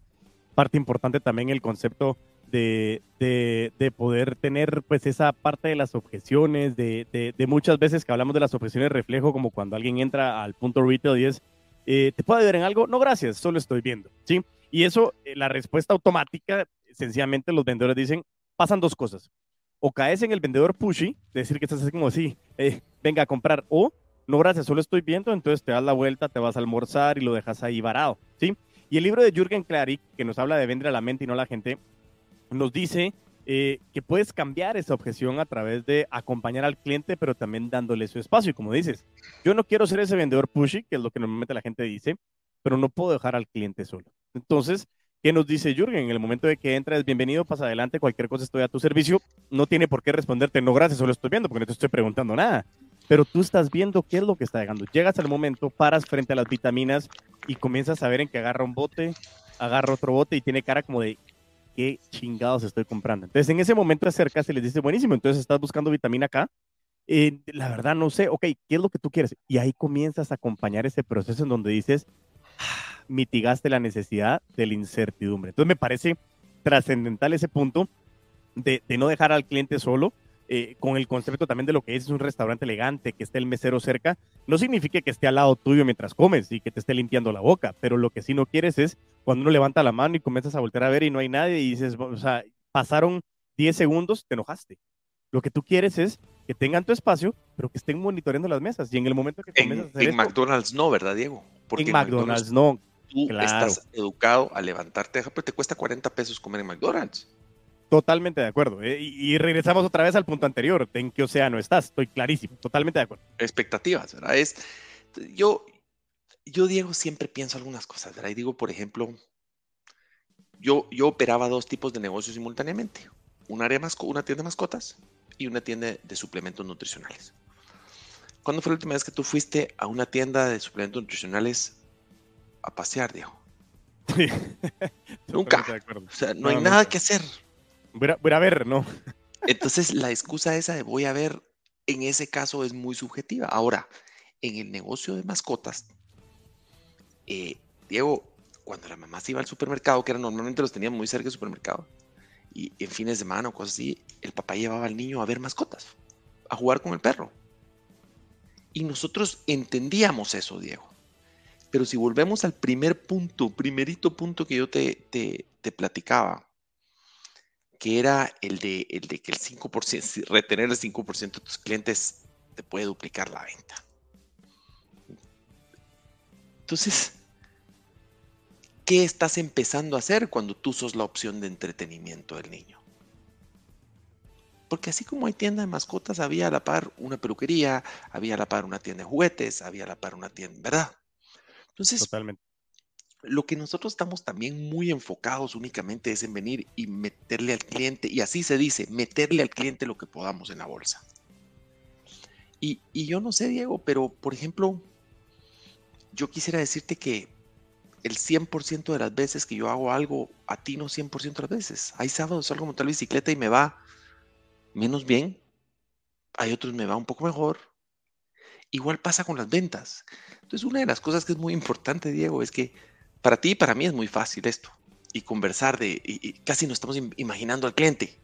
Parte importante también el concepto de, de, de, poder tener pues esa parte de las objeciones, de, de, muchas veces que hablamos de las objeciones reflejo, como cuando alguien entra al punto retail y es, eh, ¿te puedo ayudar en algo? No, gracias, solo estoy viendo, ¿sí? Y eso, eh, la respuesta automática, sencillamente los vendedores dicen, pasan dos cosas. O caes en el vendedor pushy, decir que estás así como así, eh, venga a comprar, o no, gracias, solo estoy viendo, entonces te das la vuelta, te vas a almorzar y lo dejas ahí varado, ¿sí? Y el libro de Jürgen Klarik, que nos habla de vender a la mente y no a la gente, nos dice eh, que puedes cambiar esa objeción a través de acompañar al cliente, pero también dándole su espacio. Y como dices, yo no quiero ser ese vendedor pushy, que es lo que normalmente la gente dice, pero no puedo dejar al cliente solo. Entonces, ¿qué nos dice Jürgen? En el momento de que entres, bienvenido, pasa adelante, cualquier cosa estoy a tu servicio. No tiene por qué responderte, no, gracias, solo estoy viendo, porque no te estoy preguntando nada pero tú estás viendo qué es lo que está llegando. Llegas al momento, paras frente a las vitaminas y comienzas a ver en que agarra un bote, agarra otro bote y tiene cara como de qué chingados estoy comprando. Entonces en ese momento acercas y les dices, buenísimo, entonces estás buscando vitamina K. Eh, la verdad no sé, ok, ¿qué es lo que tú quieres? Y ahí comienzas a acompañar ese proceso en donde dices, ah, mitigaste la necesidad de la incertidumbre. Entonces me parece trascendental ese punto de no dejar al cliente solo, eh, con el concepto también de lo que es un restaurante elegante, que esté el mesero cerca, no significa que esté al lado tuyo mientras comes y que te esté limpiando la boca, pero lo que sí no quieres es cuando uno levanta la mano y comienzas a voltear a ver y no hay nadie y dices, o sea, pasaron 10 segundos, te enojaste. Lo que tú quieres es que tengan tu espacio, pero que estén monitoreando las mesas. Y en el momento que comienzas a hacer En McDonald's no, ¿verdad, Diego? Porque en McDonald's, no. Tú estás educado a levantarte, pero te cuesta 40 pesos comer en McDonald's. Totalmente de acuerdo. Eh, y, regresamos otra vez al punto anterior. ¿En qué océano estás? Estoy clarísimo. Totalmente de acuerdo. Expectativas, ¿verdad? Es, yo, yo, Diego, siempre pienso algunas cosas, ¿verdad? Y digo, por ejemplo, yo, yo operaba dos tipos de negocios simultáneamente. Un área una tienda de mascotas y una tienda de suplementos nutricionales. ¿Cuándo fue la última vez que tú fuiste a una tienda de suplementos nutricionales a pasear, Diego? [laughs] Nunca. O sea, no, hay nada que hacer. Voy a, ver, ¿no? [laughs] Entonces, la excusa esa de voy a ver, en ese caso es muy subjetiva. Ahora, en el negocio de mascotas, eh, Diego, cuando la mamá se iba al supermercado, que era normalmente los tenían muy cerca del supermercado, y en fines de semana o cosas así, el papá llevaba al niño a ver mascotas, a jugar con el perro. Y nosotros entendíamos eso, Diego. Pero si volvemos al primer punto, primerito punto que yo te, te, te platicaba, que era el de, el de que el 5%, retener el 5% de tus clientes te puede duplicar la venta. Entonces, ¿qué estás empezando a hacer cuando tú sos la opción de entretenimiento del niño? Porque así como hay tienda de mascotas, había a la par una peluquería, había a la par una tienda de juguetes, había a la par una tienda, ¿verdad? Entonces, Totalmente. Lo que nosotros estamos también muy enfocados únicamente es en venir y meterle al cliente, y así se dice, meterle al cliente lo que podamos en la bolsa. Y, yo no sé, Diego, pero por ejemplo, yo quisiera decirte que el 100% de las veces que yo hago algo, a ti no 100% de las veces. Hay sábados salgo a montar bicicleta y me va menos bien. Hay otros me va un poco mejor. Igual pasa con las ventas. Entonces, una de las cosas que es muy importante, Diego, es que para ti y para mí es muy fácil esto. Y conversar de, y, casi nos estamos imaginando al cliente.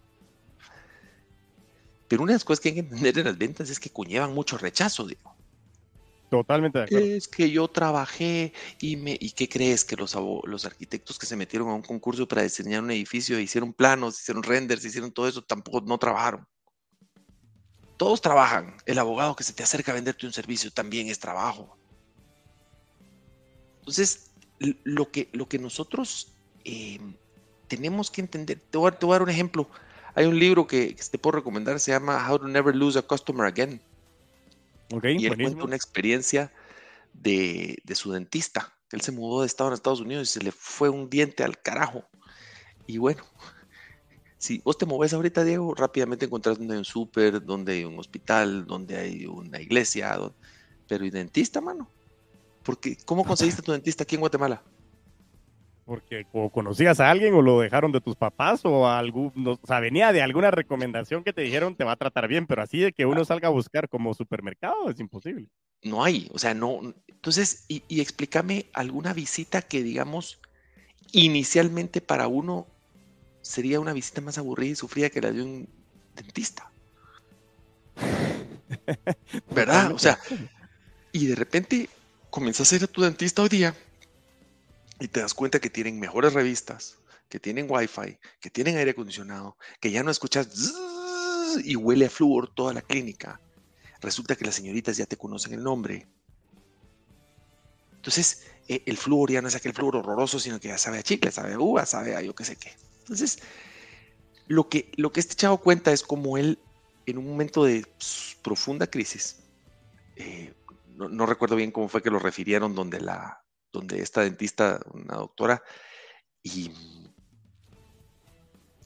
Pero una de las cosas que hay que entender en las ventas es que conllevan mucho rechazo, Diego. Totalmente de acuerdo. Es que yo trabajé y me y qué crees que los, los arquitectos que se metieron a un concurso para diseñar un edificio, hicieron planos, hicieron renders, hicieron todo eso, tampoco no trabajaron. Todos trabajan. El abogado que se te acerca a venderte un servicio también es trabajo. Entonces, lo que, lo que nosotros em, tenemos que entender, te voy, a, dar un ejemplo. Hay un libro que, te puedo recomendar, se llama How to Never Lose a Customer Again. y él cuenta una experiencia de, su dentista, que él se mudó de Estado a Estados Unidos y se le fue un diente al carajo. Y bueno, [laughs] si vos te moves ahorita, Diego, rápidamente encontrás donde hay un súper, donde hay un hospital, donde hay una iglesia, pero ¿y dentista, mano? Porque, ¿cómo conseguiste tu dentista aquí en Guatemala? Porque o conocías a alguien o lo dejaron de tus papás o algún, o sea, venía de alguna recomendación que te dijeron te va a tratar bien, pero así de que uno salga a buscar como supermercado es imposible. No hay, o sea, no. Entonces, y, y explícame alguna visita que, digamos, inicialmente para uno sería una visita más aburrida y sufrida que la de un dentista. [laughs] ¿Verdad? O sea, y de repente comienzas a ir a tu dentista hoy día y te das cuenta que tienen mejores revistas, que tienen wifi, que tienen aire acondicionado, que ya no escuchas y huele a flúor toda la clínica. Resulta que las señoritas ya te conocen el nombre. Entonces, e, el flúor ya no es aquel flúor horroroso, sino que ya sabe a chicle, sabe a uva, sabe a yo qué sé qué. Entonces, lo que, lo que este chavo cuenta es como él, en un momento de profunda crisis, eh, no, recuerdo bien cómo fue que lo refirieron, donde, la, donde esta dentista, una doctora, y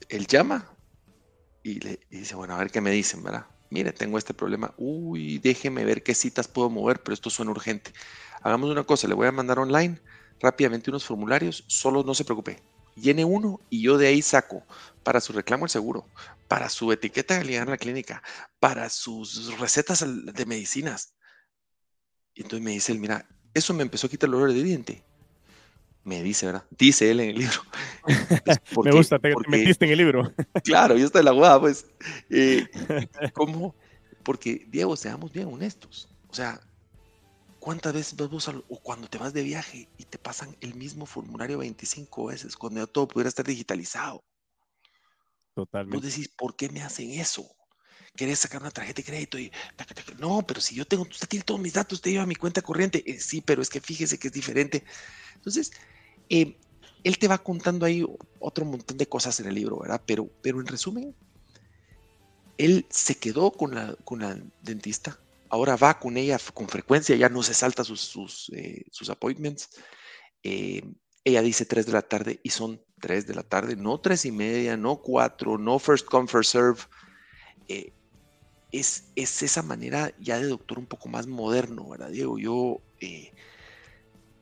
él llama y le dice, bueno, a ver qué me dicen, ¿verdad? Mire, tengo este problema. Uy, déjeme ver qué citas puedo mover, pero esto suena urgente. Hagamos una cosa, le voy a mandar online rápidamente unos formularios, solo no se preocupe. Llene uno y yo de ahí saco para su reclamo el seguro, para su etiqueta de calidad en la clínica, para sus recetas de medicinas, y entonces me dice él, mira, eso me empezó a quitar el olor de diente. Me dice, ¿verdad? Dice él en el libro. [laughs] me gusta, te, metiste en el libro. [laughs] claro, yo estoy en la guada, pues. Eh, [laughs] ¿Cómo? Porque, Diego, seamos bien honestos. O sea, ¿cuántas veces vas vos o cuando te vas de viaje y te pasan el mismo formulario 25 veces, cuando ya todo pudiera estar digitalizado? Totalmente. Vos decís, ¿por qué me hacen eso? Querés sacar una tarjeta de crédito y no, pero si yo tengo, usted tiene todos mis datos, usted lleva mi cuenta corriente, eh, sí, pero es que fíjese que es diferente. Entonces, eh, él te va contando ahí otro montón de cosas en el libro, ¿verdad? Pero, pero en resumen, él se quedó con la, con la dentista, ahora va con ella con frecuencia, ya no se salta sus, sus, eh, appointments. ella dice 3 de la tarde y son 3 de la tarde, no tres y media, no cuatro, no first come, first serve es, esa manera ya de doctor un poco más moderno, ¿verdad, Diego? Yo, eh,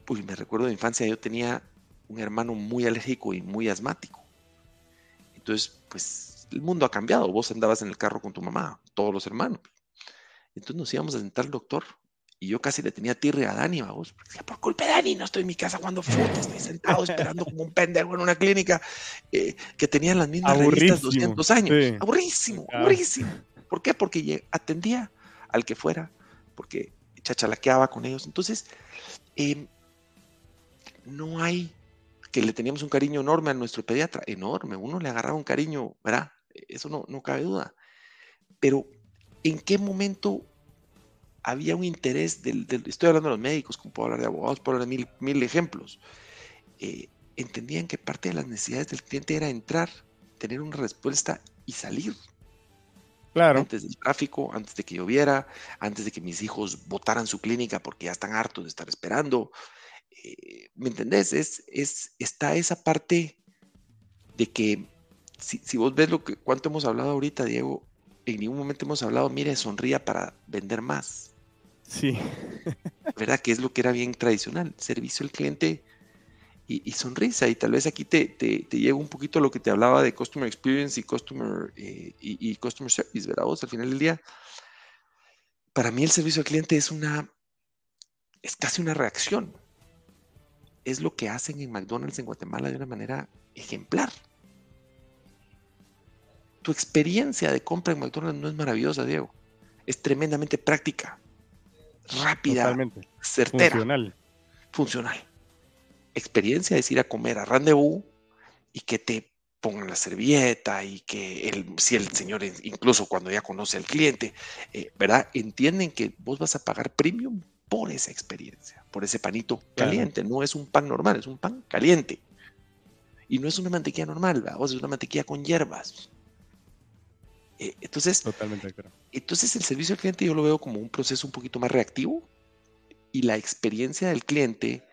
pues me recuerdo de infancia, yo tenía un hermano muy alérgico y muy asmático. Entonces, pues el mundo ha cambiado. Vos andabas en el carro con tu mamá, todos los hermanos. Entonces nos íbamos a sentar al doctor y yo casi le tenía tirre a Dani, vos. Porque por culpa de Dani no estoy en mi casa cuando fútbol, [laughs] estoy sentado esperando como un pendejo en una clínica eh, que tenía las mismas revistas 200 años. Aburrísimo, aburrísimo. ¿Por qué? Porque atendía al que fuera, porque chachalaqueaba con ellos. Entonces, em, no hay que le teníamos un cariño enorme a nuestro pediatra, enorme, uno le agarraba un cariño, ¿verdad? Eso no, no cabe duda. Pero, ¿en qué momento había un interés del, estoy hablando de los médicos, como puedo hablar de abogados, puedo hablar de mil, mil ejemplos, eh, entendían que parte de las necesidades del cliente era entrar, tener una respuesta y salir. Claro. Antes del tráfico, antes de que lloviera, antes de que mis hijos votaran su clínica porque ya están hartos de estar esperando. eh, ¿me entendés? Es, es, está esa parte de que si, si, vos ves lo que cuánto hemos hablado ahorita, Diego, en ningún momento hemos hablado, mire, sonría para vender más. Sí. ¿Verdad? Que es lo que era bien tradicional, servicio al cliente y, sonrisa. Y tal vez aquí te, te, llega un poquito lo que te hablaba de Customer Experience y Customer, eh, y, Customer Service, ¿verdad? Vos al final del día, para mí el servicio al cliente es una, es casi una reacción. Es lo que hacen en McDonald's en Guatemala de una manera ejemplar. Tu experiencia de compra en McDonald's no es maravillosa, Diego. Es tremendamente práctica, rápida, certera. Funcional. Funcional experiencia es ir a comer a rendezvous y que te pongan la servilleta y que el, si el señor, incluso cuando ya conoce al cliente, eh, ¿verdad? Entienden que vos vas a pagar premium por esa experiencia, por ese panito caliente. No es un pan normal, es un pan caliente. Y no es una mantequilla normal, ¿verdad? es una mantequilla con hierbas. Eh, entonces, Totalmente entonces el servicio al cliente yo lo veo como un proceso un poquito más reactivo y la experiencia del cliente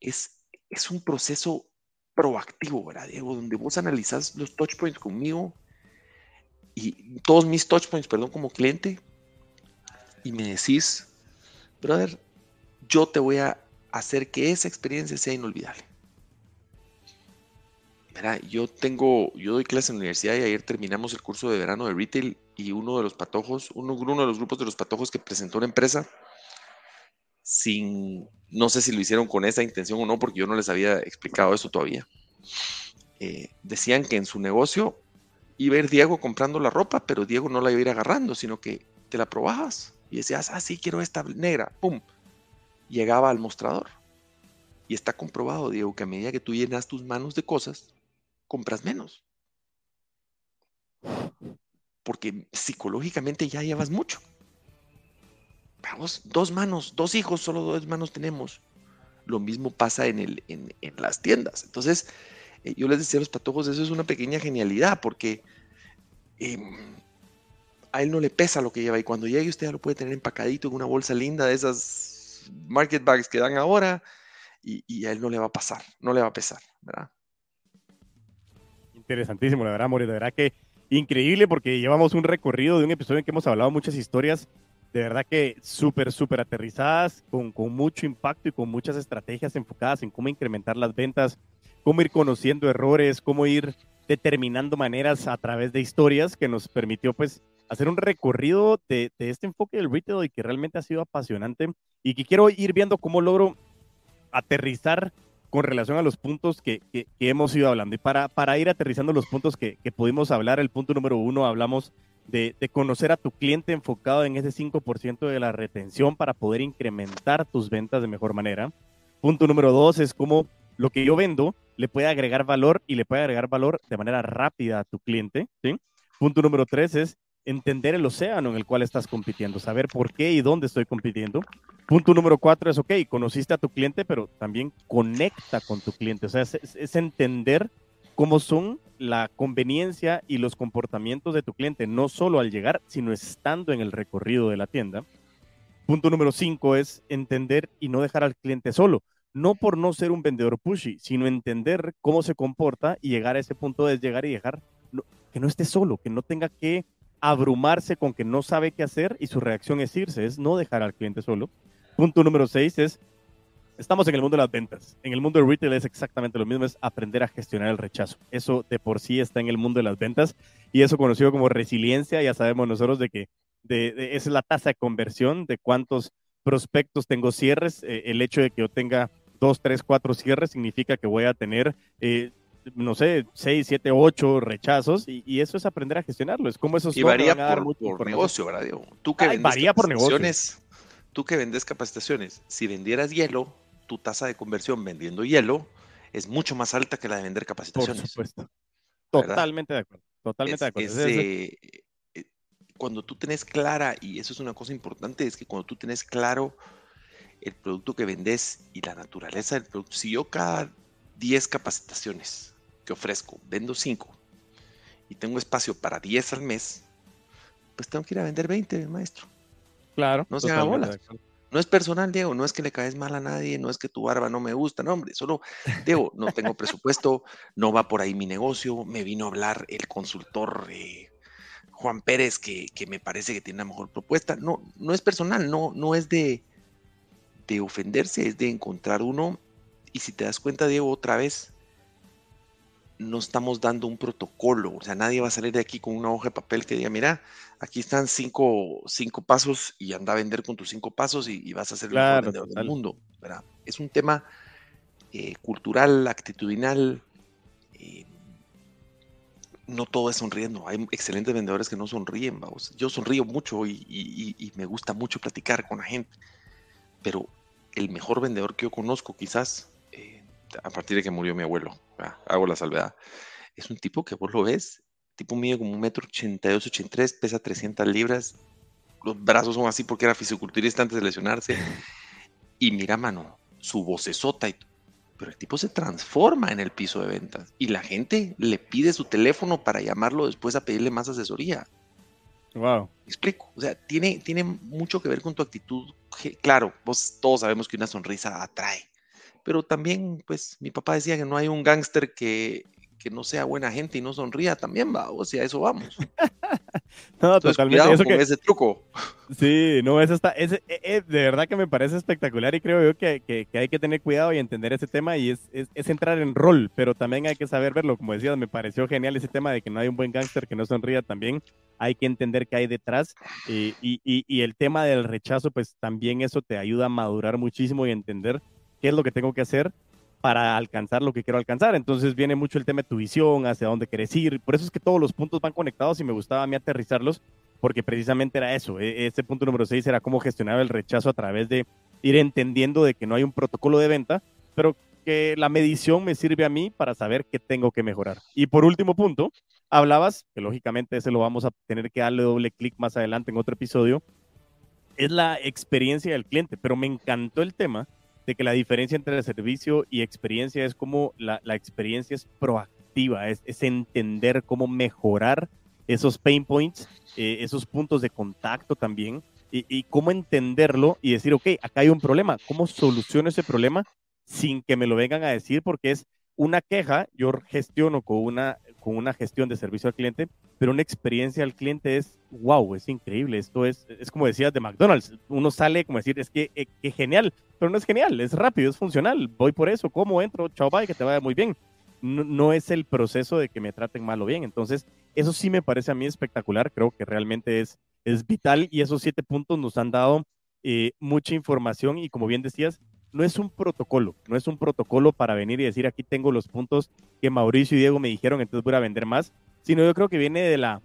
es es un proceso proactivo, ¿verdad, Diego? Donde vos analizás los touchpoints conmigo y todos mis touchpoints, perdón, como cliente, y me decís, brother, yo te voy a hacer que esa experiencia sea inolvidable. ¿Verdad? Yo tengo, yo doy clase en la universidad y ayer terminamos el curso de verano de retail y uno de los patojos, uno, uno de los grupos de los patojos que presentó una empresa, sin, no sé si lo hicieron con esa intención o no, porque yo no les había explicado eso todavía. Eh, decían que en su negocio iba a ir Diego comprando la ropa, pero Diego no la iba a ir agarrando, sino que te la probabas y decías, ah, sí, quiero esta negra, ¡pum! Llegaba al mostrador. Y está comprobado, Diego, que a medida que tú llenas tus manos de cosas, compras menos. Porque psicológicamente ya llevas mucho dos manos, dos hijos, solo dos manos tenemos. Lo mismo pasa en, el, en, las tiendas. Entonces, eh, yo les decía a los patojos, eso es una pequeña genialidad, porque em, a él no le pesa lo que lleva. Y cuando llegue usted ya lo puede tener empacadito en una bolsa linda de esas market bags que dan ahora, y, a él no le va a pasar, no le va a pesar, ¿verdad? Interesantísimo, la verdad, Mori, de verdad que increíble porque llevamos un recorrido de un episodio en que hemos hablado muchas historias de verdad que súper, súper aterrizadas, con, con, mucho impacto y con muchas estrategias enfocadas en cómo incrementar las ventas, cómo ir conociendo errores, cómo ir determinando maneras a través de historias que nos permitió pues hacer un recorrido de, de este enfoque del retail y que realmente ha sido apasionante y que quiero ir viendo cómo logro aterrizar con relación a los puntos que, que, hemos ido hablando. Y para, para ir aterrizando los puntos que, que pudimos hablar, el punto número uno, hablamos de, conocer a tu cliente enfocado en ese 5% de la retención para poder incrementar tus ventas de mejor manera. Punto número dos es cómo lo que yo vendo le puede agregar valor y le puede agregar valor de manera rápida a tu cliente. Punto número tres es entender el océano en el cual estás compitiendo, saber por qué y dónde estoy compitiendo. Punto número cuatro es, ok, conociste a tu cliente, pero también conecta con tu cliente. O sea, es entender cómo son la conveniencia y los comportamientos de tu cliente, no solo al llegar, sino estando en el recorrido de la tienda. Punto número cinco es entender y no dejar al cliente solo. No por no ser un vendedor pushy, sino entender cómo se comporta y llegar a ese punto de llegar y dejar que no esté solo, que no tenga que abrumarse con que no sabe qué hacer y su reacción es irse, es no dejar al cliente solo. Punto número seis es Estamos en el mundo de las ventas. En el mundo del retail es exactamente lo mismo, es aprender a gestionar el rechazo. Eso de por sí está en el mundo de las ventas y eso conocido como resiliencia, ya sabemos nosotros de que de, es la tasa de conversión de cuántos prospectos tengo cierres. Eh, el hecho de que yo tenga dos, tres, cuatro cierres significa que voy a tener, eh, no sé, seis, siete, ocho rechazos y, eso es aprender a gestionarlo. Es como esos... Y varía por, negocio, ¿verdad? Tú que varía por negocio. Tú que vendes capacitaciones, si vendieras hielo, tu tasa de conversión vendiendo hielo es mucho más alta que la de vender capacitaciones. Por supuesto. Totalmente de acuerdo. Totalmente de acuerdo. Eh, eh, cuando tú tenés clara, y eso es una cosa importante, es que cuando tú tenés claro el producto que vendes y la naturaleza del producto, si yo cada 10 capacitaciones que ofrezco vendo 5 y tengo espacio para 10 al mes, pues tengo que ir a vender 20, maestro. Claro. No se haga bola No es personal, Diego, no es que le caes mal a nadie, no es que tu barba no me gusta, no, hombre, solo, Diego, no tengo presupuesto, no va por ahí mi negocio, me vino a hablar el consultor eh, Juan Pérez que, me parece que tiene la mejor propuesta. No, no es personal, no, no es de, de ofenderse, es de encontrar uno. Y si te das cuenta, Diego, otra vez, no estamos dando un protocolo. O sea, nadie va a salir de aquí con una hoja de papel que diga, mira, aquí están cinco, cinco pasos y anda a vender con tus cinco pasos y, vas a ser el mejor vendedor del mundo. Es un tema eh, cultural, actitudinal. Eh, no todo es sonriendo. Hay excelentes vendedores que no sonríen. Vamos. Yo sonrío mucho y, me gusta mucho platicar con la gente. Pero el mejor vendedor que yo conozco, quizás, a partir de que murió mi abuelo, hago la salvedad, es un tipo que vos lo ves, tipo mide como un metro ochenta y dos, ochenta tres, pesa 300 libras, los brazos son así porque era fisiculturista antes de lesionarse. [laughs] Y mira, mano, su vocesota y pero el tipo se transforma en el piso de ventas y la gente le pide su teléfono para llamarlo después a pedirle más asesoría. Wow. explico. O sea, tiene, tiene mucho que ver con tu actitud. Claro, vos todos sabemos que una sonrisa atrae. Pero también, pues, mi papá decía que no hay un gángster que, que no sea buena gente y no sonría también, va, o sea, a eso vamos. [laughs] no, totalmente. Eso con ese truco. Sí, no, eso está, es, eh, eh, de verdad que me parece espectacular y creo yo que, que, hay que tener cuidado y entender ese tema y es, es, es, entrar en rol, pero también hay que saber verlo, como decías, me pareció genial ese tema de que no hay un buen gángster que no sonría también, hay que entender qué hay detrás y, y, y el tema del rechazo, pues también eso te ayuda a madurar muchísimo y entender qué es lo que tengo que hacer para alcanzar lo que quiero alcanzar. Entonces viene mucho el tema de tu visión, hacia dónde quieres ir. Por eso es que todos los puntos van conectados y me gustaba a mí aterrizarlos, porque precisamente era eso. E, ese punto número 6 era cómo gestionar el rechazo a través de ir entendiendo de que no hay un protocolo de venta, pero que la medición me sirve a mí para saber qué tengo que mejorar. Y por último punto, hablabas, que lógicamente ese lo vamos a tener que darle doble clic más adelante en otro episodio, es la experiencia del cliente, pero me encantó el tema de que la diferencia entre el servicio y experiencia es como la, la experiencia es proactiva, es, es, entender cómo mejorar esos pain points, eh, esos puntos de contacto también, y, y, cómo entenderlo y decir, ok, acá hay un problema, ¿cómo soluciono ese problema sin que me lo vengan a decir? Porque es una queja, yo gestiono con una, con una gestión de servicio al cliente, pero una experiencia al cliente es, wow, es increíble. Esto es, es como decías de McDonald's. Uno sale como decir, es que, eh, genial, pero no es genial, es rápido, es funcional. Voy por eso, como entro, chao, bye, que te vaya muy bien. No, es el proceso de que me traten mal o bien. Entonces, eso sí me parece a mí espectacular. Creo que realmente es, es vital y esos siete puntos nos han dado eh, mucha información y como bien decías, no es un protocolo, no es un protocolo para venir y decir aquí tengo los puntos que Mauricio y Diego me dijeron, entonces voy a vender más, sino yo creo que viene de la,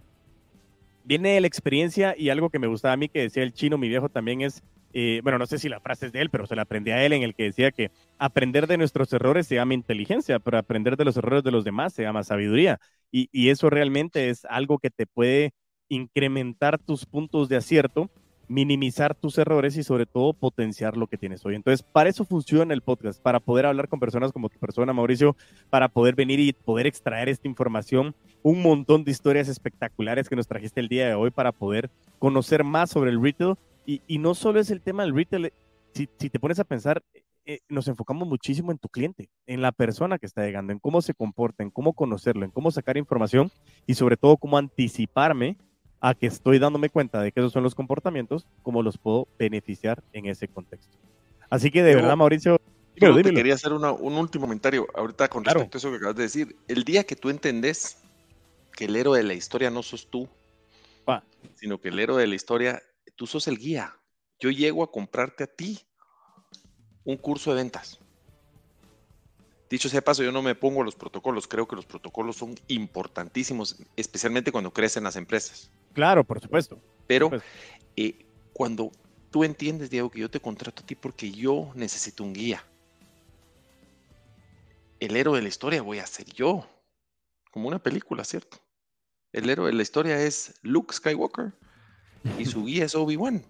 viene la experiencia y algo que me gustaba a mí que decía el chino, mi viejo también es, eh, bueno, no sé si la frase es de él, pero se la aprendí a él en el que decía que aprender de nuestros errores se llama inteligencia, pero aprender de los errores de los demás se llama sabiduría. Y eso realmente es algo que te puede incrementar tus puntos de acierto minimizar tus errores y sobre todo potenciar lo que tienes hoy. Entonces, para eso funciona el podcast, para poder hablar con personas como tu persona, Mauricio, para poder venir y poder extraer esta información, un montón de historias espectaculares que nos trajiste el día de hoy para poder conocer más sobre el retail. Y, no solo es el tema del retail, si, te pones a pensar, eh, nos enfocamos muchísimo en tu cliente, en la persona que está llegando, en cómo se comporta, en cómo conocerlo, en cómo sacar información y sobre todo cómo anticiparme a que estoy dándome cuenta de que esos son los comportamientos, cómo los puedo beneficiar en ese contexto. Así que de verdad, Mauricio, yo te quería hacer un último comentario ahorita con respecto a eso que acabas de decir. El día que tú entendés que el héroe de la historia no sos tú, sino que el héroe de la historia, tú sos el guía. Yo llego a comprarte a ti un curso de ventas. Dicho sea paso, yo no me pongo los protocolos, creo que los protocolos son importantísimos, especialmente cuando crecen las empresas. Claro, por supuesto. Pero eh, cuando tú entiendes, Diego, que yo te contrato a ti porque yo necesito un guía, el héroe de la historia voy a ser yo, como una película, ¿cierto? El héroe de la historia es Luke Skywalker y su [laughs] guía es Obi-Wan.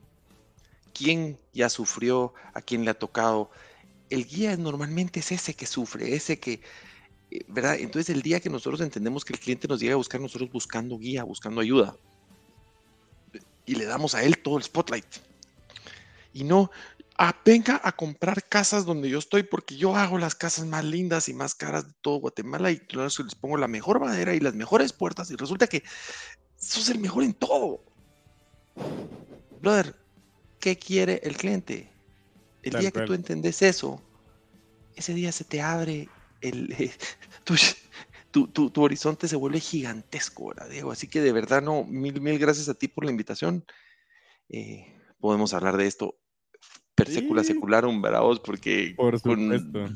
¿Quién ya sufrió? ¿A quién le ha tocado? El guía normalmente es ese que sufre, ese que, eh, ¿verdad? Entonces el día que nosotros entendemos que el cliente nos llega a buscar, nosotros buscando guía, buscando ayuda, y le damos a él todo el spotlight. Y no, venga a comprar casas donde yo estoy porque yo hago las casas más lindas y más caras de todo Guatemala y les pongo la mejor madera y las mejores puertas y resulta que sos el mejor en todo. Brother, ¿qué quiere el cliente? El día que tú entendés eso, ese día se te abre el, [laughs] tu, tu, horizonte se vuelve gigantesco, ¿verdad, Diego? Así que de verdad, no, mil, mil gracias a ti por la invitación. Eh, podemos hablar de esto per secula secularum, ¿verdad? Porque con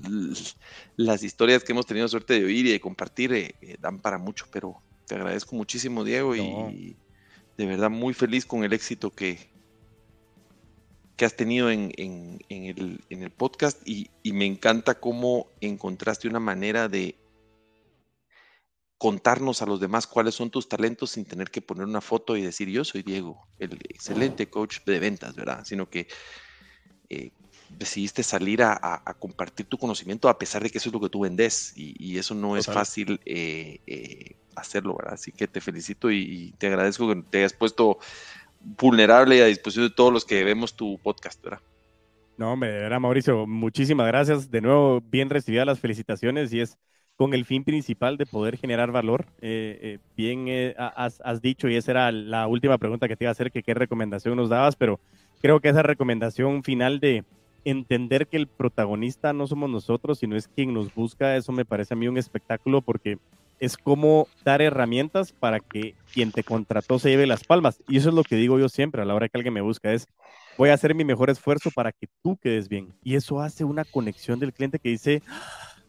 las historias que hemos tenido suerte de oír y de compartir eh, eh, dan para mucho, pero te agradezco muchísimo, Diego, y de verdad muy feliz con el éxito que, que has tenido en, el, podcast y, me encanta cómo encontraste una manera de contarnos a los demás cuáles son tus talentos sin tener que poner una foto y decir yo soy Diego, el excelente coach de ventas, ¿verdad? Sino que eh, decidiste salir a, compartir tu conocimiento a pesar de que eso es lo que tú vendes y, eso no es fácil eh, eh, hacerlo, ¿verdad? Así que te felicito y, te agradezco que te hayas puesto vulnerable y a disposición de todos los que vemos tu podcast, ¿verdad? No, hombre, de Mauricio, muchísimas gracias. De nuevo, bien recibidas las felicitaciones y es con el fin principal de poder generar valor. bien has, has, dicho, y esa era la última pregunta que te iba a hacer, qué recomendación nos dabas, pero creo que esa recomendación final de entender que el protagonista no somos nosotros, sino es quien nos busca, eso me parece a mí un espectáculo porque es como dar herramientas para que quien te contrató se lleve las palmas. Y eso es lo que digo yo siempre a la hora que alguien me busca, es voy a hacer mi mejor esfuerzo para que tú quedes bien. Y eso hace una conexión del cliente que dice,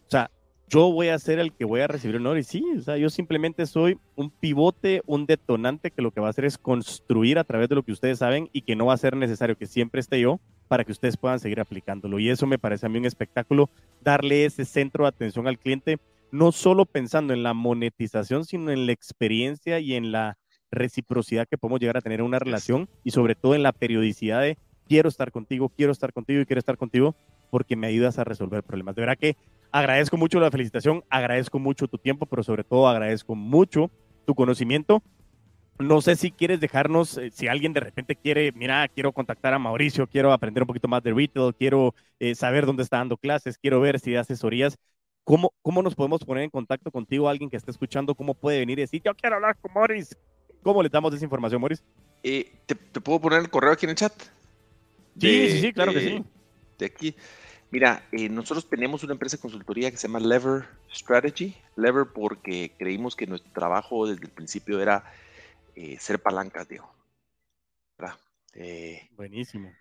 o sea, yo voy a ser el que voy a recibir honor. Y sí, o sea, yo simplemente soy un pivote, un detonante que lo que va a hacer es construir a través de lo que ustedes saben y que no va a ser necesario que siempre esté yo para que ustedes puedan seguir aplicándolo. Y eso me parece a mí un espectáculo, darle ese centro de atención al cliente, no solo pensando en la monetización, sino en la experiencia y en la reciprocidad que podemos llegar a tener en una relación y sobre todo en la periodicidad de quiero estar contigo, quiero estar contigo y quiero estar contigo porque me ayudas a resolver problemas. De verdad que Agradezco mucho la felicitación, agradezco mucho tu tiempo, pero sobre todo agradezco mucho tu conocimiento. No sé si quieres dejarnos, eh, si alguien de repente quiere, mira, quiero contactar a Mauricio, quiero aprender un poquito más de retail, quiero eh, saber dónde está dando clases, quiero ver si da asesorías. ¿Cómo, ¿Cómo nos podemos poner en contacto contigo, alguien que esté escuchando? ¿Cómo puede venir y decir, yo quiero hablar con Mauricio? ¿Cómo le damos esa información, Mauricio? Eh, ¿te, puedo poner el correo aquí en el chat? sí, sí, sí, claro que sí. De aquí. Mira, eh, nosotros tenemos una empresa de consultoría que se llama Lever Strategy. Lever porque creímos que nuestro trabajo desde el principio era eh, ser palancas, digo. Eh, Buenísimo.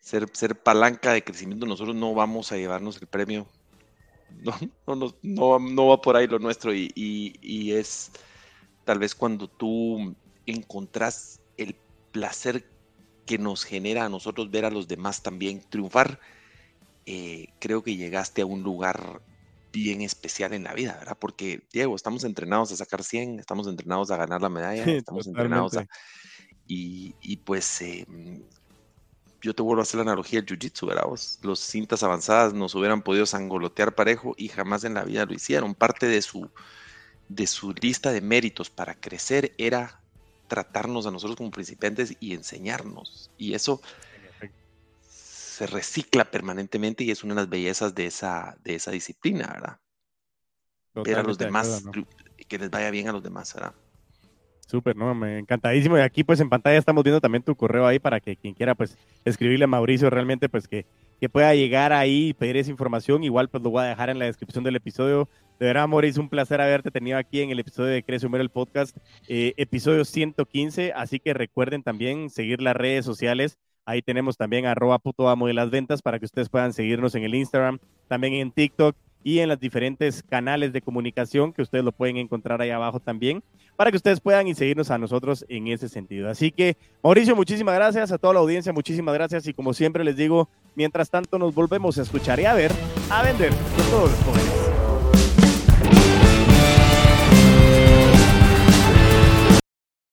Ser, ser palanca de crecimiento. Nosotros no vamos a llevarnos el premio. [laughs] No, no, no, no va por ahí lo nuestro. Y, y es tal vez cuando tú encontrás el placer que nos genera a nosotros ver a los demás también triunfar eh, creo que llegaste a un lugar bien especial en la vida, ¿verdad? Porque, Diego, estamos entrenados a sacar 100, estamos entrenados a ganar la medalla, estamos entrenados a... Y, pues em, yo te vuelvo a hacer la analogía del Jiu-Jitsu, ¿verdad? los cintas avanzadas nos hubieran podido sangolotear parejo y jamás en la vida lo hicieron. Parte de su, de su lista de méritos para crecer era tratarnos a nosotros como principiantes y enseñarnos. Y eso se recicla permanentemente y es una de las bellezas de esa, de esa disciplina, ¿verdad? Ver a los demás, que les vaya bien a los demás, ¿verdad? Súper, ¿no? Me encantadísimo. Y aquí pues en pantalla estamos viendo también tu correo ahí para que quien quiera pues escribirle a Mauricio realmente pues que, que pueda llegar ahí y pedir esa información. Igual pues lo voy a dejar en la descripción del episodio. De verdad, Mauricio, un placer haberte tenido aquí en el episodio de Crece Humero el podcast, eh, episodio 115. Así que recuerden también seguir las redes sociales Ahí tenemos también arroba puto amo de las ventas para que ustedes puedan seguirnos en el Instagram, también en TikTok y en los diferentes canales de comunicación que ustedes lo pueden encontrar ahí abajo también, para que ustedes puedan y seguirnos a nosotros en ese sentido. Así que, Mauricio, muchísimas gracias a toda la audiencia, muchísimas gracias y como siempre les digo, mientras tanto nos volvemos a escuchar y a ver, a vender con todos los jóvenes.